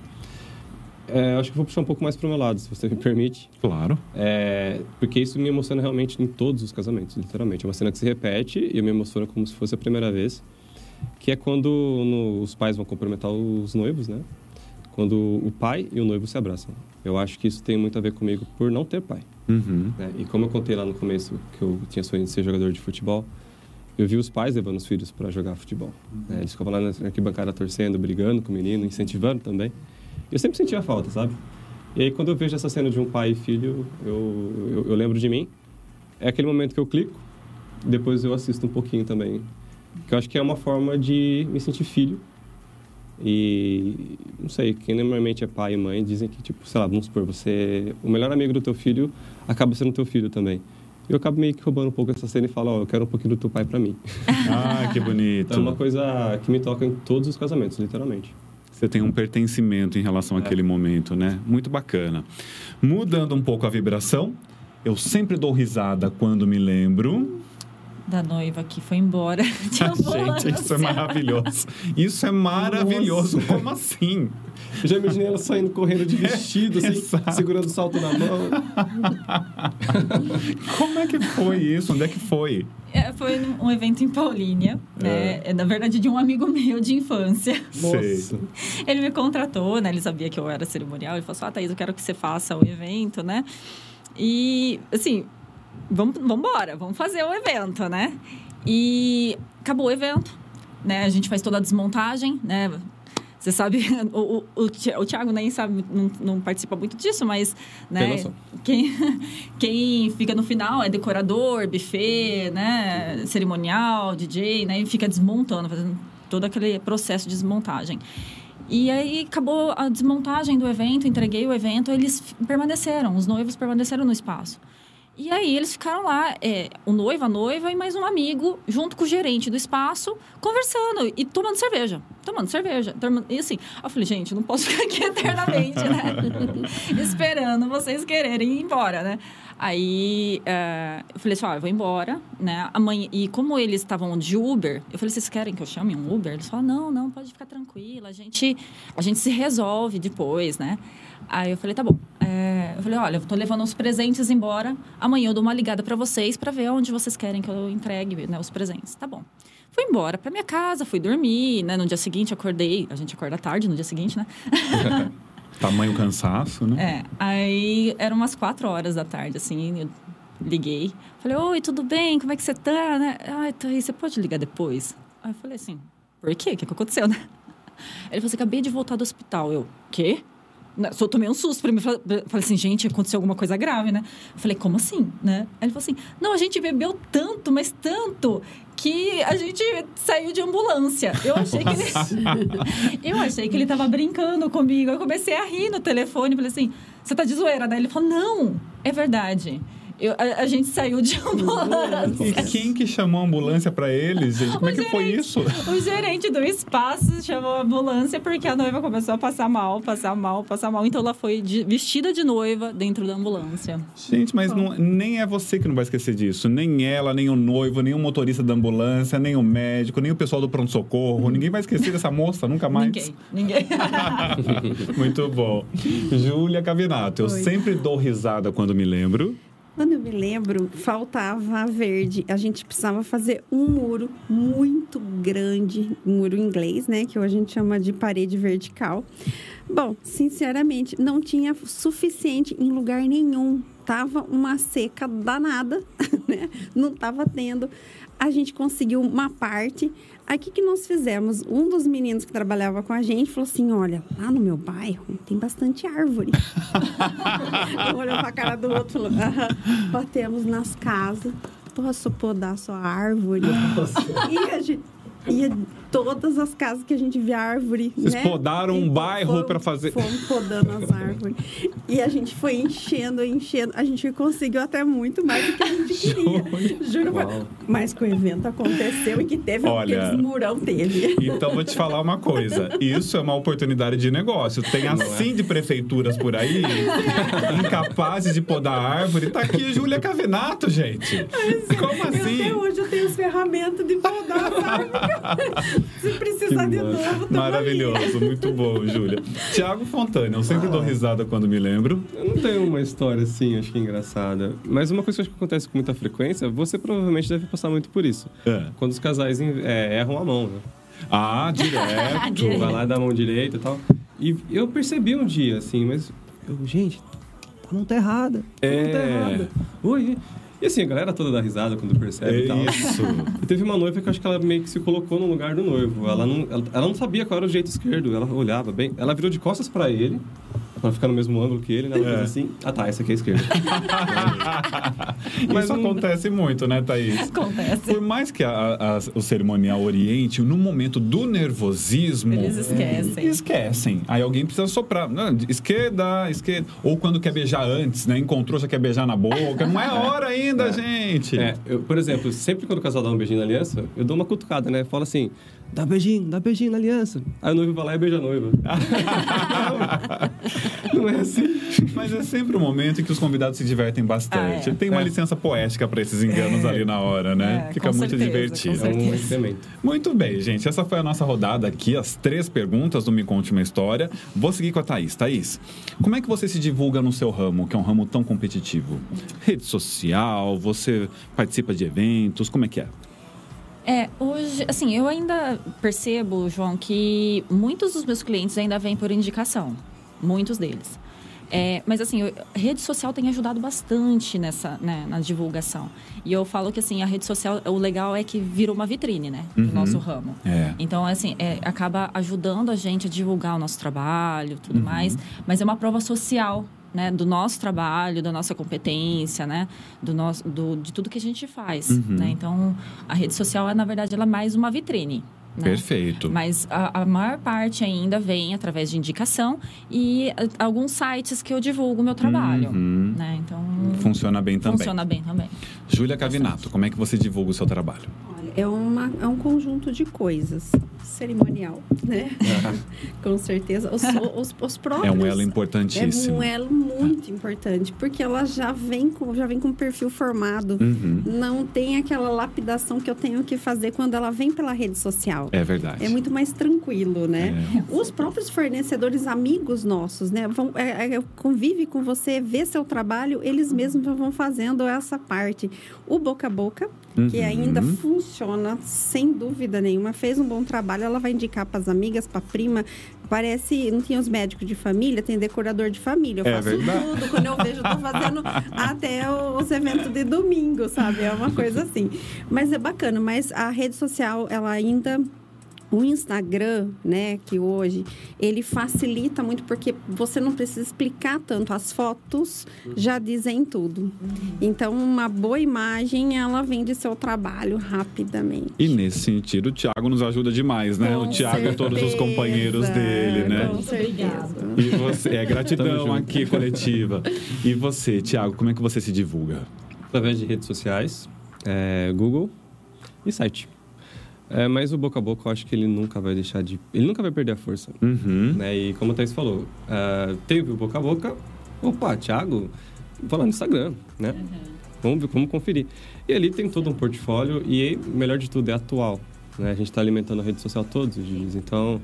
É, acho que vou puxar um pouco mais para o meu lado, se você me permite. Claro. É, porque isso me emociona realmente em todos os casamentos, literalmente. É uma cena que se repete e eu me emociono como se fosse a primeira vez. Que é quando no, os pais vão cumprimentar os noivos, né? Quando o pai e o noivo se abraçam. Eu acho que isso tem muito a ver comigo por não ter pai. Uhum. Né? E como eu contei lá no começo que eu tinha sonho de ser jogador de futebol, eu vi os pais levando os filhos para jogar futebol. Uhum. Eles ficavam lá na arquibancada torcendo, brigando com o menino, incentivando também. Eu sempre sentia falta, sabe? E aí, quando eu vejo essa cena de um pai e filho, eu, eu, eu lembro de mim. É aquele momento que eu clico, depois eu assisto um pouquinho também. Que eu acho que é uma forma de me sentir filho. E, não sei, quem normalmente é pai e mãe dizem que, tipo, sei lá, vamos supor, você... O melhor amigo do teu filho acaba sendo teu filho também. Eu acabo meio que roubando um pouco essa cena e falo, ó, oh, eu quero um pouquinho do teu pai para mim. Ah, que bonito. Então é uma coisa que me toca em todos os casamentos, literalmente. Você tem um pertencimento em relação é. àquele momento, né? Muito bacana. Mudando um pouco a vibração, eu sempre dou risada quando me lembro da noiva que foi embora. Gente, isso é maravilhoso. Isso é maravilhoso. Nossa. Como assim? Eu já imaginei ela saindo correndo de vestido, assim, segurando o salto na mão. Como é que foi isso? Onde é que foi? É, foi um evento em Paulínia. É. É, na verdade, de um amigo meu de infância. Nossa. Ele me contratou, né? Ele sabia que eu era cerimonial. Ele falou assim, ah, Thaís, eu quero que você faça o evento, né? E, assim, vamos, vamos embora, vamos fazer o evento, né? E acabou o evento, né? A gente faz toda a desmontagem, né? Você sabe, o, o, o Thiago nem sabe, não, não participa muito disso, mas né, quem, quem fica no final é decorador, buffet, né, cerimonial, DJ, né, e fica desmontando, fazendo todo aquele processo de desmontagem. E aí acabou a desmontagem do evento, entreguei o evento, eles permaneceram, os noivos permaneceram no espaço. E aí eles ficaram lá, é, o noivo, a noiva e mais um amigo, junto com o gerente do espaço, conversando e tomando cerveja. Tomando cerveja. E assim, eu falei, gente, não posso ficar aqui eternamente, né? Esperando vocês quererem ir embora, né? Aí uh, eu falei assim, ó, oh, eu vou embora, né? Amanhã, e como eles estavam de Uber, eu falei, vocês querem que eu chame um Uber? Eles falaram, não, não, pode ficar tranquila, a gente, a gente se resolve depois, né? Aí eu falei, tá bom. É, eu falei, olha, eu tô levando os presentes embora. Amanhã eu dou uma ligada para vocês para ver onde vocês querem que eu entregue né, os presentes. Tá bom. Fui embora para minha casa, fui dormir, né? No dia seguinte acordei. A gente acorda tarde no dia seguinte, né? Tamanho cansaço, né? É. Aí eram umas quatro horas da tarde, assim. Eu liguei. Falei, oi, tudo bem? Como é que você tá? Né? Ai, Thaís, você pode ligar depois? Aí eu falei assim, por quê? O que, que aconteceu, né? Ele falou assim, acabei de voltar do hospital. Eu, quê? Né, só tomei um susto. Falei, falei assim, gente, aconteceu alguma coisa grave, né? falei, como assim, né? Aí ele falou assim, não, a gente bebeu tanto, mas tanto, que a gente saiu de ambulância. Eu achei que ele... eu achei que ele tava brincando comigo. Eu comecei a rir no telefone. Falei assim, você tá de zoeira, né? Ele falou, não, é verdade. Eu, a, a, gente saiu de ambulância. E quem que chamou a ambulância para eles, gente? Como o é que gerente, foi isso? O gerente do espaço chamou a ambulância porque a noiva começou a passar mal, passar mal, passar mal. Então ela foi de, vestida de noiva dentro da ambulância. Gente, mas não, nem é você que não vai esquecer disso. Nem ela, nem o noivo, nem o motorista da ambulância, nem o médico, nem o pessoal do pronto-socorro. Ninguém vai esquecer dessa moça, nunca mais. Ninguém, ninguém. Muito bom. Júlia Cavinato, eu sempre dou risada quando me lembro quando eu me lembro, faltava verde. A gente precisava fazer um muro muito grande, muro inglês, né? Que hoje a gente chama de parede vertical. Bom, sinceramente, não tinha suficiente em lugar nenhum. Tava uma seca danada, né? Não tava tendo. A gente conseguiu uma parte. Aí o que, que nós fizemos? Um dos meninos que trabalhava com a gente falou assim: olha, lá no meu bairro tem bastante árvore. um olhou pra cara do outro batemos nas casas. Posso podar sua árvore? E a gente. E todas as casas que a gente via árvore. Vocês né? podaram um Então, bairro pra fazer- Fomos podando as árvores. E a gente foi enchendo, enchendo. A gente conseguiu até muito mais do que a gente queria. Juro. pra-. Mas que o evento aconteceu e que teve Olha, aqueles murão teve. Então vou te falar uma coisa. Isso é uma oportunidade de negócio. Tem assim de prefeituras por aí, incapazes de podar árvore. Tá aqui Júlia Cavinato, gente. Como Eu, até assim? hoje eu tenho as ferramentas de podar as árvores. Se precisar de novo, tamo aí. Maravilhoso, muito bom, Júlia. Tiago Fontana, eu sempre dou risada quando me lembro. Eu não tenho uma história assim, acho que engraçada. Mas uma coisa que eu acho que acontece com muita frequência, você provavelmente deve passar muito por isso. É. Quando os casais é, erram a mão, né? Ah, direto. Vai lá dar a mão direita e tal. E eu percebi um dia, assim, mas... Eu, gente, a mão tá errada. A mão tá É. errada. Oi. E assim, a galera toda dá risada quando percebe e tal. É isso. E teve uma noiva que eu acho que ela meio que se colocou no lugar do noivo. Ela não, ela, ela não sabia qual era o jeito esquerdo. Ela olhava bem. Ela virou de costas pra ele, pra ficar no mesmo ângulo que ele, né? Ela É. fez assim. Ah, tá, essa aqui é a esquerda. Mas Isso não- acontece muito, né, Thaís? Acontece. Por mais que a- a- o cerimonial oriente, no momento do nervosismo. Eles esquecem. Esquecem. Aí alguém precisa soprar. Não, esquerda, esquerda. Ou quando quer beijar antes, né? Encontrou, já quer beijar na boca. Não é hora ainda, gente. É, eu, por exemplo, sempre quando o casal dá um beijinho na aliança, eu dou uma cutucada, né? Falo assim, dá beijinho, dá beijinho na aliança. Aí o noivo vai lá e beija a noiva. não, é assim. Mas é sempre um momento em que os convidados se divertem bastante. Ah, é. Tem uma É. licença poética para esses enganos ali na hora, né? É, Fica com muito certeza, divertido. É um. Muito bem, gente. Essa foi a nossa rodada aqui, as três perguntas do Me Conte Uma História. Vou seguir com a Thaís. Thaís, como é que você se divulga no seu ramo, que é um ramo tão competitivo? Rede social, você participa de eventos, como é que é? É, hoje, assim, eu ainda percebo, João, que muitos dos meus clientes ainda vêm por indicação. Muitos deles. É, mas assim, eu- a rede social tem ajudado bastante nessa, né, na divulgação. E eu falo que assim, a rede social, o legal é que virou uma vitrine, né? Do Uhum. nosso ramo. É. Então, assim, é, acaba ajudando a gente a divulgar o nosso trabalho, tudo Uhum. mais. Mas é uma prova social, né? Do nosso trabalho, da nossa competência, né? Do nosso, do, de tudo que a gente faz, Uhum. né? Então, a rede social, é, na verdade, ela é mais uma vitrine. Né? Perfeito. Mas a, a maior parte ainda vem através de indicação e a- alguns sites que eu divulgo o meu trabalho, Uhum. né? Então, Funciona bem também. funciona bem também. Júlia Cavinato, como é que você divulga o seu trabalho? É, uma, é um conjunto de coisas. Cerimonial, né? Com certeza. Os, os, os próprios... É um elo É importantíssimo. um elo muito importante, porque ela já vem com, já vem com um perfil formado. Uhum. Não tem aquela lapidação que eu tenho que fazer quando ela vem pela rede social. É verdade. É muito mais tranquilo, né? É. Os próprios fornecedores, amigos nossos, né? Vão, é, é, convive com você, vê seu trabalho, eles mesmos vão fazendo essa parte. O boca a boca, que Uhum. ainda funciona sem dúvida nenhuma, fez um bom trabalho, ela vai indicar para as amigas, para prima. Parece, não tinha os médicos de família, tem decorador de família. Eu É faço verdade. tudo. Quando eu vejo, eu tô fazendo até os eventos de domingo, sabe? É uma coisa assim. Mas é bacana, mas a rede social, ela ainda o Instagram, né, que hoje ele facilita muito porque você não precisa explicar tanto, as fotos já dizem tudo. Então, uma boa imagem, ela vende seu trabalho rapidamente. E nesse sentido, o Thiago nos ajuda demais, né? Com o Thiago e todos os certeza, companheiros dele, né? Com certeza. E você, é gratidão aqui, coletiva. E você, Thiago, como é que você se divulga? Através de redes sociais, é, Google e site. É, mas o boca a boca, eu acho que ele nunca vai deixar de... Ele nunca vai perder a força. Uhum. né? E como a Thaís falou, é, teve o boca a boca. Opa, Thiago, vou lá no Instagram, né? Vamos, ver- vamos conferir. E ali tem todo um portfólio e, melhor de tudo, é atual. Né? A gente está alimentando a rede social todos os dias. Então,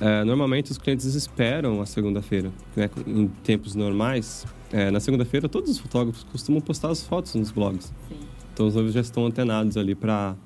é, normalmente os clientes esperam a segunda-feira. Né? Em tempos normais, é, na segunda-feira, todos os fotógrafos costumam postar as fotos nos blogs. Sim. Então, os noivos já estão antenados ali para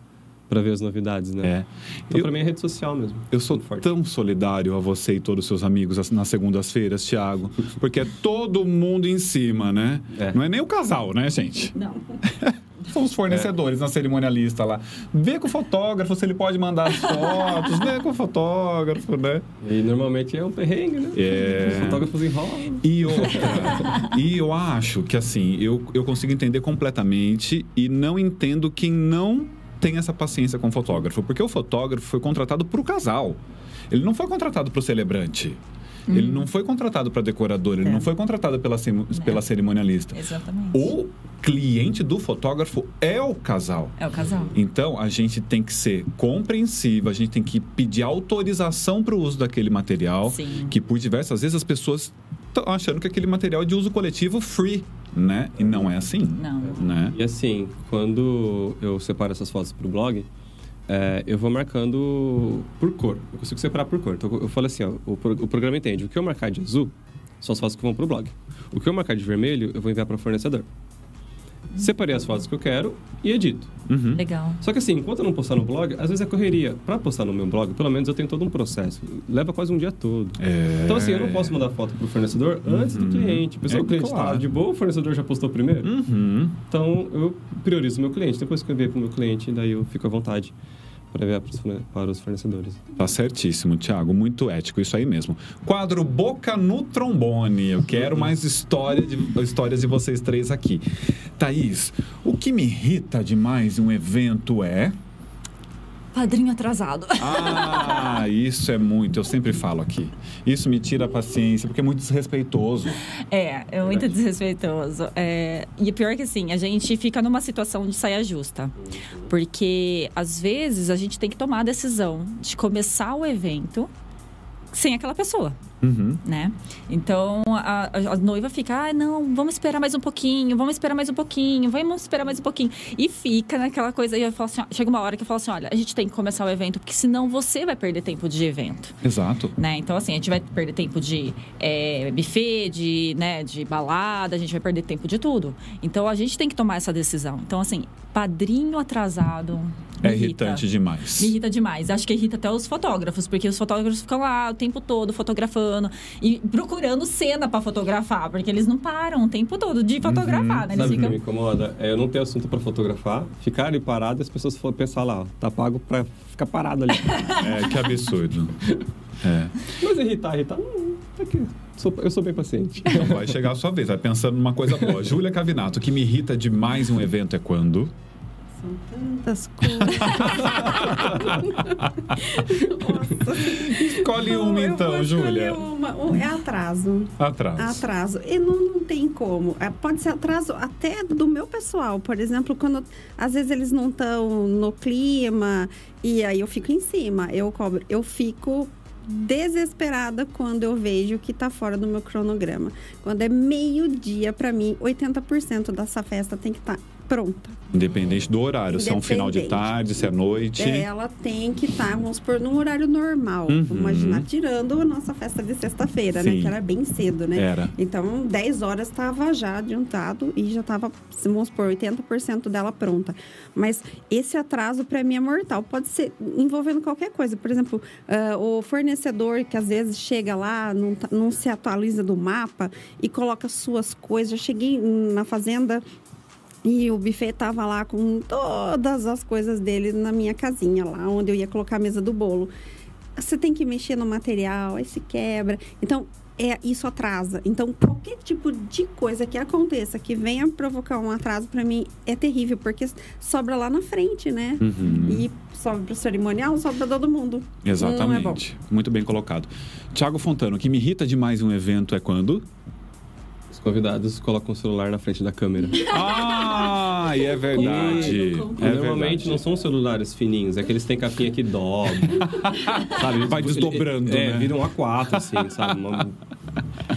para ver as novidades, né? É. Então, para mim, é rede social mesmo. Eu sou tão solidário a você e todos os seus amigos as- nas segundas-feiras, Thiago, porque é todo mundo em cima, né? É. Não é nem o casal, né, gente? Não. são os fornecedores na cerimonialista lá. Vê com o fotógrafo se ele pode mandar as fotos, vê com o fotógrafo, né? E normalmente é um perrengue, né? É. Os fotógrafos enrolam. E outra, e eu acho que assim, eu, eu consigo entender completamente e não entendo quem não tem essa paciência com o fotógrafo, porque o fotógrafo foi contratado para o casal. Ele não foi contratado para o celebrante. Ele não foi contratado para decorador, ele É. não foi contratado pela, cem- pela cerimonialista. Exatamente. O cliente do fotógrafo é o casal. É o casal. Então, a gente tem que ser compreensivo, a gente tem que pedir autorização para o uso daquele material, Sim. que por diversas vezes as pessoas estão achando que aquele material é de uso coletivo free, né? E não é assim, Não. né? E assim, quando eu separo essas fotos pro blog, é, eu vou marcando por cor. Eu consigo separar por cor. Então eu falo assim, ó, o, o programa entende. O que eu marcar de azul são as fotos que vão pro blog. O que eu marcar de vermelho, eu vou enviar para o fornecedor. Separei as fotos que eu quero e edito. Uhum. Legal. Só que assim, enquanto eu não postar no blog, às vezes é correria. Para postar no meu blog, pelo menos eu tenho todo um processo. Leva quase um dia todo. É. Então assim, eu não posso mandar foto pro fornecedor antes do Uhum. cliente. Pessoal, É o cliente claro. está de boa, o fornecedor já postou primeiro. Uhum. Então, eu priorizo o meu cliente. Depois que eu enviei para o meu cliente, daí eu fico à vontade para os fornecedores. Tá certíssimo, Thiago. Muito ético, isso aí mesmo. Quadro Boca no Trombone. Eu quero mais história de, histórias de vocês três aqui. Thaís, o que me irrita demais em um evento é. Padrinho atrasado. Ah, isso é muito, eu sempre falo aqui. Isso me tira a paciência, porque é muito desrespeitoso. É, é muito desrespeitoso. É, e o pior é que assim, a gente fica numa situação de saia justa. Porque às vezes a gente tem que tomar a decisão de começar o evento sem aquela pessoa. Uhum. né? Então a, a- noiva fica, ah, não, vamos esperar mais um pouquinho, vamos esperar mais um pouquinho, vamos esperar mais um pouquinho. E fica naquela coisa, e eu falo assim, ó, chega uma hora que eu falo assim, olha, a gente tem que começar o evento, porque senão você vai perder tempo de evento. Exato. Né? Então, assim, a gente vai perder tempo de é, buffet, de, né, de balada, a gente vai perder tempo de tudo. Então, a gente tem que tomar essa decisão. Então, assim, padrinho atrasado. É irrita. irritante demais. Me irrita demais. Acho que irrita até os fotógrafos, porque os fotógrafos ficam lá o tempo todo fotografando e procurando cena pra fotografar, porque eles não param o tempo todo de fotografar, né? Eles Sabe o que ficam. me incomoda? É eu não ter assunto para fotografar, ficar ali parado e as pessoas for pensar lá, ó, tá pago para ficar parado ali. É, que absurdo. É. Mas irritar, irritar, não, é que sou- eu sou bem paciente. Então vai chegar a sua vez, vai pensando numa coisa boa. Júlia Cavinato, o que me irrita demais em um evento é quando. São tantas coisas. Nossa. Escolhe uma então, Júlia. uma. Um- É atraso. Atrás. Atraso. E não, não tem como. É, Pode ser atraso até do meu pessoal. Por exemplo, quando às vezes eles não estão no clima e aí eu fico em cima. Eu cobro. Eu fico desesperada quando eu vejo que tá fora do meu cronograma. Quando é meio-dia, para mim, 80% dessa festa tem que estar pronta. Independente do horário, se é um final de Independente. tarde, se é noite. É, ela tem que estar, vamos supor, num horário normal. Uhum. Vamos imaginar, tirando a nossa festa de sexta-feira, né? Que era bem cedo, né? Era. Então, 10 horas estava já adiantado e já estava, vamos supor, 80% dela pronta. Mas esse atraso, para mim, é mortal. Pode ser envolvendo qualquer coisa. Por exemplo, ah, o fornecedor que às vezes chega lá, não, tá- não se atualiza do mapa e coloca suas coisas. Eu cheguei na fazenda e o buffet tava lá com todas as coisas dele na minha casinha, lá onde eu ia colocar a mesa do bolo. Você tem que mexer no material, aí se quebra. Então, é, isso atrasa. Então, qualquer tipo de coisa que aconteça que venha provocar um atraso, para mim, é terrível, porque sobra lá na frente, né? Uhum. E sobra pro cerimonial, sobra pra todo mundo. É. Exatamente. Muito bem colocado. Tiago Fontano, o que me irrita demais em um evento é quando. Os convidados colocam o celular na frente da câmera. Ah, e é verdade. Concordo, É Normalmente verdade. não são celulares fininhos, é que eles têm capinha que dobra. sabe? Vai Ele- desdobrando, É, né? vira um A4, assim, sabe? Uma-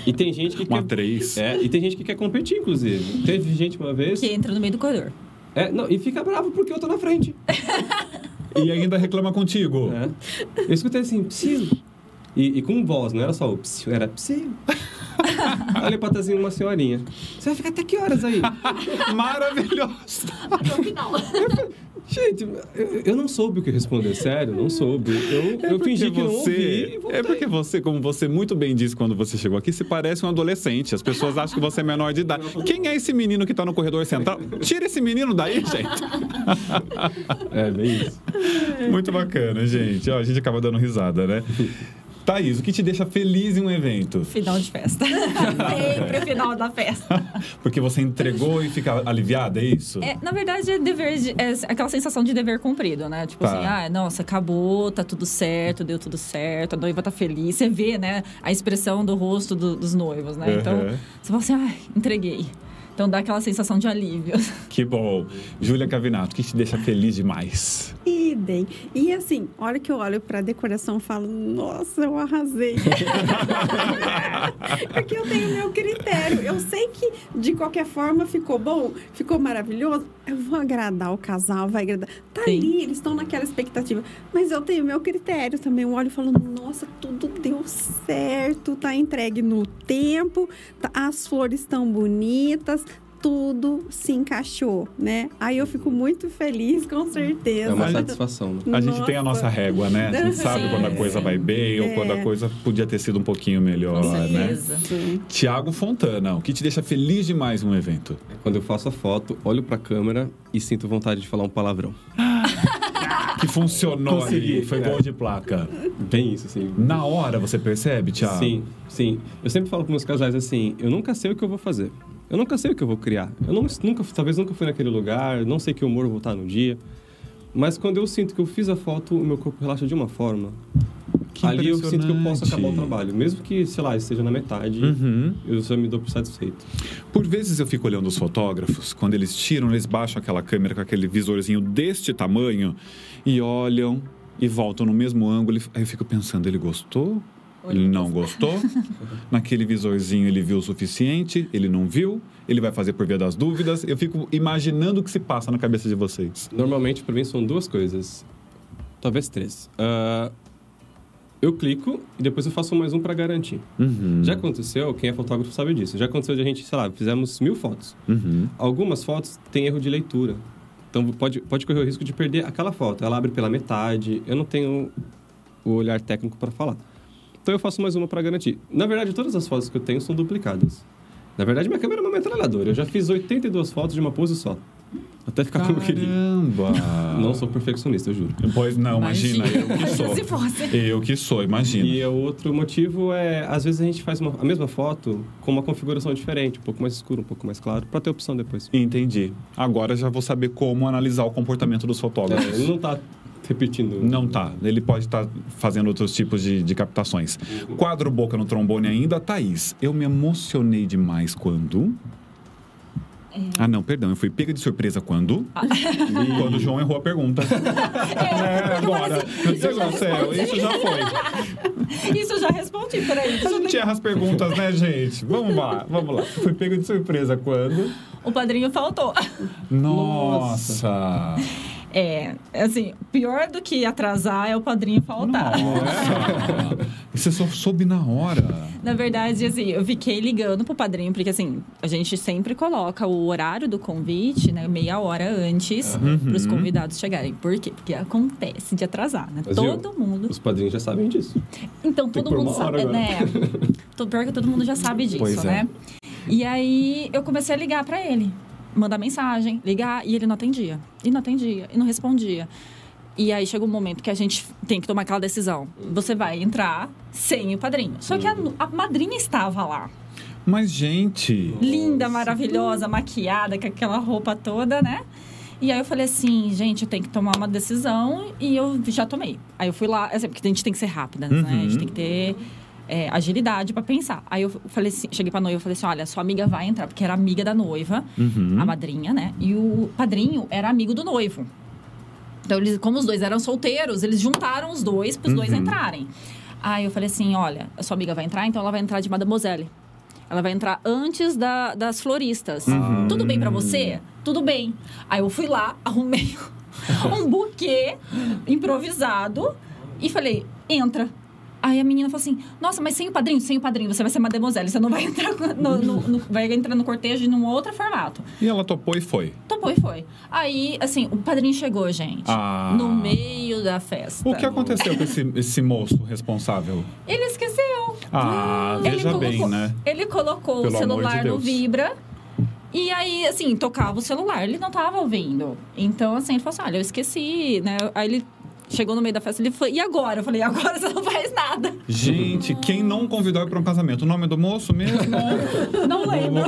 E tem gente que Uma quer... três. É, e tem gente que quer competir, inclusive. Teve gente uma vez... Que entra no meio do corredor. É, não, e fica bravo porque eu tô na frente. E ainda reclama contigo. É. Eu escutei assim, psiu. E, e com voz, não era só o psiu, era psiu. Olhei pra assim, uma senhorinha. Você vai ficar até que horas aí? Maravilhoso! Até o final. Gente, eu, eu não soube o que responder, sério, não soube. Eu, É eu fingi que não ouvi e você, é porque você, como você muito bem disse quando você chegou aqui, se parece um adolescente. As pessoas acham que você é menor de idade. Quem é esse menino que tá no corredor central? Tira esse menino daí, gente. É, bem isso. Muito bacana, gente. Ó, a gente acaba dando risada, né? Thaís, o que te deixa feliz em um evento? Final de festa. Sempre final da festa. Porque você entregou e fica aliviada, é isso? É, na verdade, é dever de- é aquela sensação de dever cumprido, né? Tipo Tá. assim, ah, nossa, acabou, tá tudo certo, deu tudo certo, a noiva tá feliz. Você vê, né, a expressão do rosto do- dos noivos, né? Então, Uhum. você fala assim, ai, entreguei. Então dá aquela sensação de alívio. Que bom. Júlia Cavinato, o que te deixa feliz demais? Idem. E assim, a hora que eu olho pra decoração, eu falo, nossa, eu arrasei. Porque eu tenho meu critério. Eu sei que, de qualquer forma, ficou bom, ficou maravilhoso. Eu vou agradar o casal, vai agradar. Tá Sim. ali, eles estão naquela expectativa. Mas eu tenho meu critério também. Eu olho e falo, nossa, tudo deu certo, tá entregue no tempo, tá- as flores estão bonitas. Tudo se encaixou, né? Aí eu fico muito feliz, com certeza. É uma satisfação, né? A gente tem a nossa régua, né? A gente sabe Sim. quando a coisa vai bem ou É. quando a coisa podia ter sido um pouquinho melhor, Com né? Tiago Fontana, o que te deixa feliz demais num evento? Quando eu faço a foto, olho pra câmera e sinto vontade de falar um palavrão. Que funcionou Consegui. ali, foi gol de placa. Bem isso, assim. Na hora você percebe, Tiago? Sim, sim. Eu sempre falo para meus casais assim: eu nunca sei o que eu vou fazer. Eu nunca sei o que eu vou criar. Eu não, nunca, talvez nunca fui naquele lugar, não sei que humor eu vou estar no dia. Mas quando eu sinto que eu fiz a foto, o meu corpo relaxa de uma forma. Que ali eu sinto que eu posso acabar o trabalho. Mesmo que, sei lá, esteja na metade, Uhum. eu já me dou por satisfeito. Por vezes eu fico olhando os fotógrafos, quando eles tiram, eles baixam aquela câmera com aquele visorzinho deste tamanho e olham e voltam no mesmo ângulo. Aí eu fico pensando, ele gostou? Ele não gostou? Naquele visorzinho ele viu o suficiente? Ele não viu? Ele vai fazer por via das dúvidas? Eu fico imaginando o que se passa na cabeça de vocês. Normalmente, para mim, são duas coisas. Talvez três. Ah, eu clico e depois eu faço mais um para garantir. Uhum. Já aconteceu, quem é fotógrafo sabe disso. Já aconteceu de a gente, sei lá, fizemos mil fotos. Uhum. Algumas fotos têm erro de leitura. Então pode, pode correr o risco de perder aquela foto. Ela abre pela metade. Eu não tenho o olhar técnico para falar. Então eu faço mais uma para garantir. Na verdade, todas as fotos que eu tenho são duplicadas. Na verdade, minha câmera é uma metralhadora. Eu já fiz 82 fotos de uma pose só. Até ficar como eu queria. Caramba! Não sou perfeccionista, eu juro. Pois não, imagina, eu que sou. Se fosse. Eu que sou, imagina. E o outro motivo é, às vezes a gente faz uma- a mesma foto com uma configuração diferente, um pouco mais escuro, um pouco mais claro, para ter opção depois. Entendi. Agora já vou saber como analisar o comportamento dos É, fotógrafos. ele não tá repetindo. Não tá. Ele pode estar fazendo outros tipos de, de captações. Quadro Boca no trombone ainda, Thaís. Eu me emocionei demais quando. Ah, não, perdão. Eu fui pega de surpresa quando. quando o João errou a pergunta. é, agora. Meu Deus do céu, isso já foi. Isso eu já respondi, peraí. A gente erra as perguntas, né, gente? Vamos lá, vamos lá. Fui pego de surpresa quando. O padrinho faltou. Nossa! É, assim, pior do que atrasar é o padrinho faltar. Nossa! Você só soube na hora. Na verdade, assim, eu fiquei ligando pro padrinho, porque assim, a gente sempre coloca o horário do convite, né, meia hora antes, Uhum. para os convidados chegarem. Por quê? Porque acontece de atrasar, né? Mas, todo viu? mundo. Os padrinhos já sabem disso. Então, Tem todo mundo sabe, agora. né? Tô- Pior que todo mundo já sabe disso, Pois é. né? E aí eu comecei a ligar para ele, mandar mensagem, ligar, e ele não atendia. E não atendia, e não respondia. E aí chega um momento que a gente tem que tomar aquela decisão. Você vai entrar sem o padrinho. Só que a, a madrinha estava lá. Mas, gente. Linda, maravilhosa, maquiada, com aquela roupa toda, né? E aí eu falei assim, gente, eu tenho que tomar uma decisão e eu já tomei. Aí eu fui lá, assim, porque a gente tem que ser rápida, né? A Uhum. gente tem que ter é, agilidade para pensar. Aí eu falei assim, cheguei pra noiva e falei assim, olha, sua amiga vai entrar, porque era amiga da noiva, Uhum. a madrinha, né? E o padrinho era amigo do noivo. Então, eles, como os dois eram solteiros, eles juntaram os dois para os dois Uhum. entrarem. Aí eu falei assim, olha, a sua amiga vai entrar, então ela vai entrar de Mademoiselle. Ela vai entrar antes da- das floristas. Uhum. Tudo bem pra você? Tudo bem. Aí eu fui lá, arrumei um buquê improvisado e falei, entra. Aí a menina falou assim: Nossa, mas sem o padrinho? Sem o padrinho, você vai ser mademoiselle. Você não vai entrar no, no, no, vai entrar no cortejo num outro formato. E ela topou e foi. Topou e foi. Aí, assim, o padrinho chegou, gente. Ah. No meio da festa. O que aconteceu com esse, esse moço responsável? Ele esqueceu. Ah, Ele veja colocou- bem, né? Ele colocou Pelo o amor de celular no. Vibra. E aí, assim, tocava o celular, ele não tava ouvindo. Então, assim, ele falou assim: olha, eu esqueci, né? Aí ele chegou no meio da festa, ele falou: e agora? Eu falei: agora você não faz nada. Gente, quem não convidou ele para um casamento? O nome do moço mesmo? Não lembro.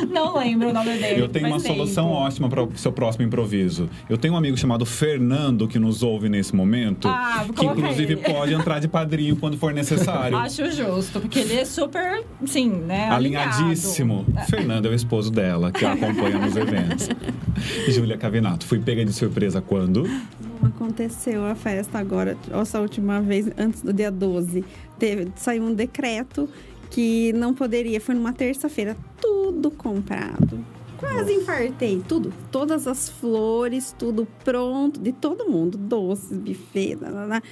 Não lembro o nome dele. Eu tenho uma tempo. solução ótima para o seu próximo improviso. Eu tenho um amigo chamado Fernando que nos ouve nesse momento. Ah, vou que inclusive ele. pode entrar de padrinho quando for necessário. Acho justo, porque ele é super, sim, né? Alinhadíssimo. Fernando é o esposo dela, que a acompanha nos eventos. Júlia Cavinato, fui pega de surpresa quando? Aconteceu a festa agora, essa última vez, antes do dia 12. Teve, saiu um decreto que não poderia, foi numa terça-feira, tudo comprado. Quase infartei, tudo. Todas as flores, tudo pronto, de todo mundo. Doces, buffet, lá.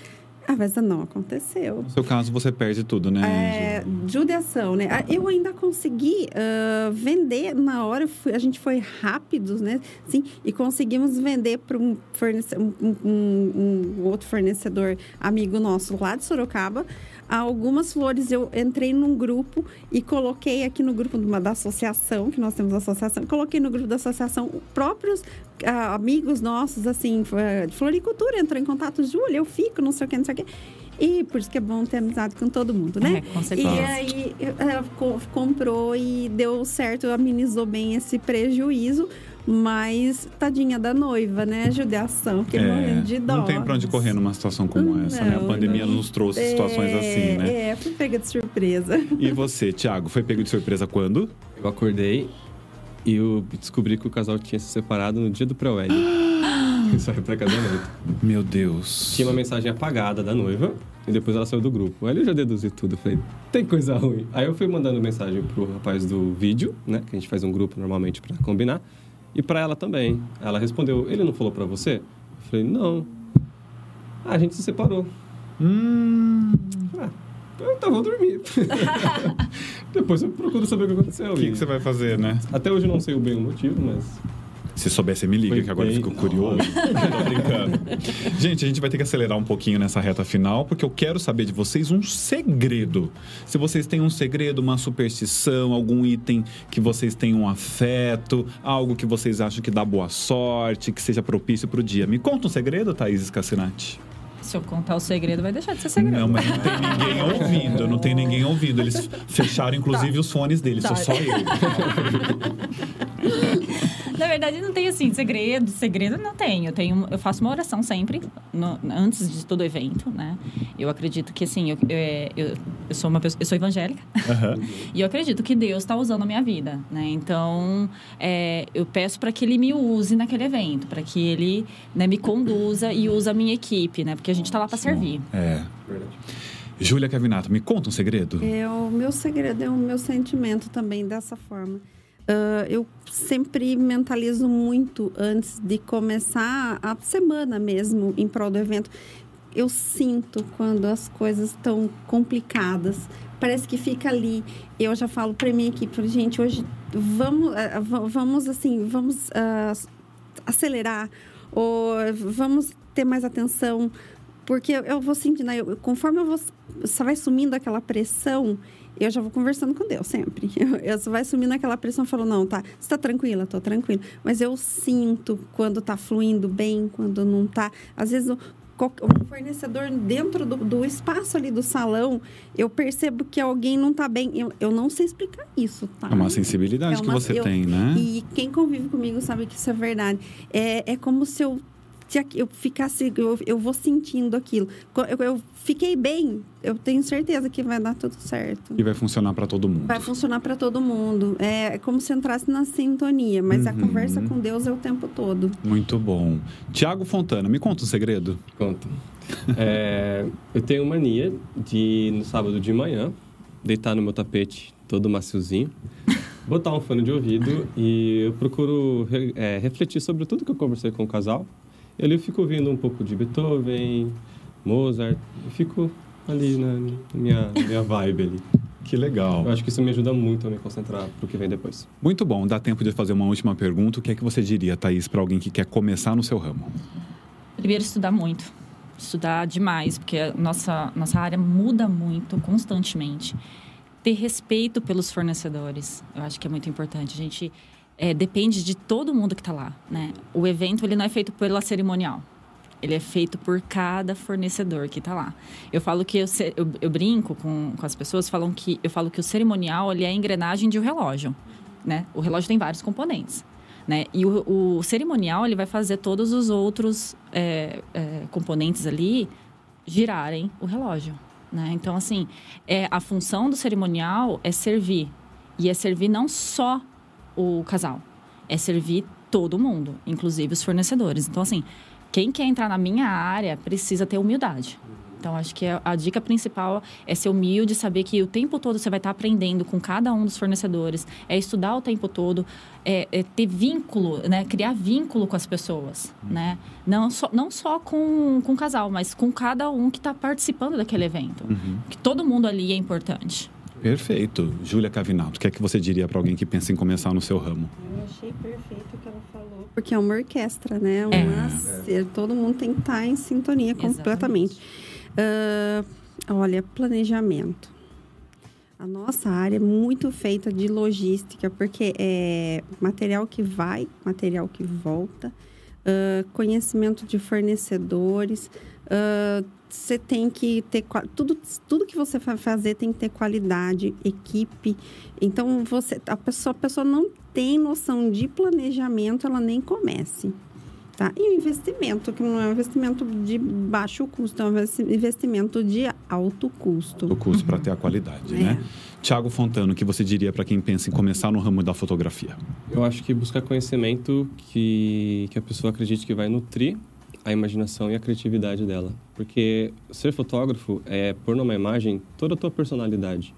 A festa não aconteceu. No seu caso, você perde tudo, né? É, judiação, né? Ah, Eu ainda consegui ah, vender na hora, fui- a gente foi rápidos, né? Sim, e conseguimos vender para um, um- um- um- outro fornecedor amigo nosso lá de Sorocaba. Algumas flores eu entrei num grupo e coloquei aqui no grupo de uma, da associação, que nós temos associação, coloquei no grupo da associação próprios amigos nossos, assim, eh, de floricultura, entrou em contato, Júlia, eu fico, não sei o que, não sei o que. E por isso que é bom ter amizade com todo mundo, né? É, com E certeza. aí ela co- comprou e deu certo, amenizou bem esse prejuízo. Mas tadinha da noiva, né? Judiação, que morrendo de dó. É, não tem pra onde correr numa situação como essa, né? A Não, pandemia não. nos trouxe situações É, assim, né? É, fui pega de surpresa. E você, Thiago, foi pego de surpresa quando? Eu acordei e eu descobri que o casal tinha se separado no dia do pré-wedding. Isso aí pra casamento. Meu Deus. Tinha uma mensagem apagada da noiva e depois ela saiu do grupo. Aí eu já deduzi tudo. Falei, tem coisa ruim. Aí eu fui mandando mensagem pro rapaz do vídeo, né? Que a gente faz um grupo normalmente pra combinar. E pra ela também. Ela respondeu, ele não falou pra você? Eu falei, não. Ah, a gente se separou. Hum. Ah, então vou dormir. depois eu procuro saber o que aconteceu. O que, E que você vai fazer, né? Até hoje eu não sei bem o motivo, mas Se souber, você me liga, Foi que agora eu bem- fico curioso. Tô brincando. Gente, a gente vai ter que acelerar um pouquinho nessa reta final, porque eu quero saber de vocês um segredo. Se vocês têm um segredo, uma superstição, algum item que vocês têm um afeto, algo que vocês acham que dá boa sorte, que seja propício pro dia. Me conta um segredo, Thaís Cassinati. Se eu contar o segredo, vai deixar de ser segredo. Não, mas não tem ninguém ouvindo, não tem ninguém ouvindo. Eles fecharam, inclusive, os fones deles, Tá. sou só eu. Na verdade, não tem assim, segredo. Segredo não tenho. Eu, tenho, eu faço uma oração sempre, no- antes de todo evento, né? Eu acredito que, assim, eu, eu, eu, eu sou uma pessoa, eu sou evangélica. Aham. E eu acredito que Deus está usando a minha vida, né? Então, é, eu peço para que Ele me use naquele evento, para que Ele né, me conduza e use a minha equipe, né? Porque gente está lá para servir. É. verdade. Júlia Cavinato, me conta um segredo. É, o meu segredo é o meu sentimento também dessa forma. Ah, eu sempre mentalizo muito antes de começar a semana mesmo em prol do evento. Eu sinto quando as coisas estão complicadas. Parece que fica ali. Eu já falo para minha equipe, gente, hoje vamos, ah, va- vamos assim, vamos ah, acelerar ou vamos ter mais atenção porque eu, eu vou sentindo, eu- conforme eu vou, só vai sumindo aquela pressão, eu já vou conversando com Deus sempre. Eu, eu só vai sumindo aquela pressão, eu falo, não, tá, você tá tranquila? Tô tranquila. Mas eu sinto quando tá fluindo bem, quando não tá. Às vezes, um fornecedor dentro do, do espaço ali do salão, eu percebo que alguém não tá bem. Eu, eu não sei explicar isso, tá? É uma sensibilidade É que uma- você eu- tem, né? E quem convive comigo sabe que isso é verdade. É, é como se eu, se eu ficasse, eu, eu vou sentindo aquilo. Eu, eu fiquei bem, eu tenho certeza que vai dar tudo certo. E vai funcionar para todo mundo. Vai funcionar para todo mundo. É, é como se entrasse na sintonia, mas a Uhum. conversa com Deus é o tempo todo. Muito bom. Tiago Fontana, me conta um segredo. Conta. É, eu tenho mania de, no sábado de manhã, deitar no meu tapete todo maciozinho, botar um fone de ouvido e eu procuro é, refletir sobre tudo que eu conversei com o casal. E ali eu fico ouvindo um pouco de Beethoven, Mozart, eu fico ali na, na minha, na minha vibe ali. Que legal. Eu acho que isso me ajuda muito a me concentrar pro que vem depois. Muito bom. Dá tempo de fazer uma última pergunta. O que é que você diria, Thaís, para alguém que quer começar no seu ramo? Primeiro, estudar muito. Estudar demais, porque a nossa, nossa área muda muito constantemente. Ter respeito pelos fornecedores, eu acho que é muito importante. A gente é, depende de todo mundo que está lá, né? O evento ele não é feito pela cerimonial. Ele é feito por cada fornecedor que está lá. Eu falo que eu, eu, eu, brinco com, com as pessoas, falam que eu falo que o cerimonial ele é a engrenagem de um relógio, né? O relógio tem vários componentes, né? E o, o cerimonial ele vai fazer todos os outros é, é, componentes ali girarem o relógio, né? Então assim, é a função do cerimonial é servir e é servir não só o casal, é servir todo mundo, inclusive os fornecedores. Então assim quem quer entrar na minha área precisa ter humildade. Então, acho que a, dica principal é ser humilde, saber que o tempo todo você vai estar aprendendo com cada um dos fornecedores, é estudar o tempo todo, é, é ter vínculo, né? criar vínculo com as pessoas, né? Não só, não só com, com o casal, mas com cada um que está participando daquele evento. Uhum. Que todo mundo ali é importante. Perfeito. Júlia Cavinato, o que é que você diria para alguém que pensa em começar no seu ramo? Eu achei perfeito o que ela falou. Porque é uma orquestra, né? Uma, é. Todo mundo tem que estar em sintonia completamente. Uh, olha, planejamento. A nossa área é muito feita de logística, porque é material que vai, material que volta, uh, conhecimento de fornecedores, uh, você tem que ter tudo tudo que você vai fazer tem que ter qualidade equipe então você a pessoa a pessoa não tem noção de planejamento ela nem comece tá e o investimento que não é um investimento de baixo custo é um investimento de alto custo o custo para ter a qualidade é. né Tiago Fontano, o que você diria para quem pensa em começar no ramo da fotografia? Eu acho que buscar conhecimento que, que a pessoa acredite que vai nutrir a imaginação e a criatividade dela. Porque ser fotógrafo é pôr numa imagem toda a tua personalidade.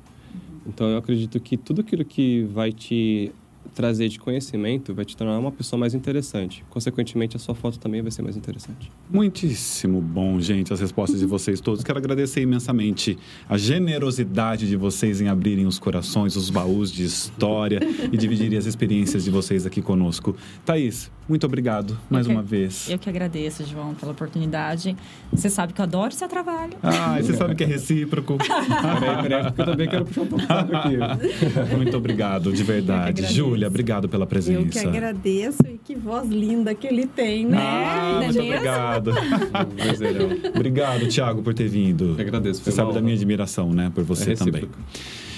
Então eu acredito que tudo aquilo que vai te trazer de conhecimento vai te tornar uma pessoa mais interessante. Consequentemente, a sua foto também vai ser mais interessante. Muitíssimo bom, gente, as respostas de vocês todos. Quero agradecer imensamente a generosidade de vocês em abrirem os corações, os baús de história e dividirem as experiências de vocês aqui conosco. Thaís, muito obrigado mais que, uma vez. Eu que agradeço, João, pela oportunidade. Você sabe que eu adoro seu trabalho. Ah, você sabe que é recíproco. peraí, peraí, porque eu também quero puxar um pouco aqui. Muito obrigado, de verdade. Júlia, obrigado pela presença. Eu que agradeço e que voz linda que ele tem, né? Ah, é muito mesmo? obrigado. obrigado, Thiago, por ter vindo. Eu agradeço. Você sabe da minha admiração, né? Por você é também.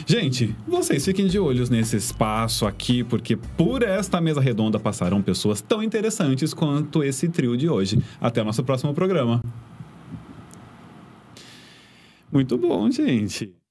Gente, vocês fiquem de olhos nesse espaço aqui, porque por esta mesa redonda passarão pessoas tão interessantes quanto esse trio de hoje. Até o nosso próximo programa. Muito bom, gente.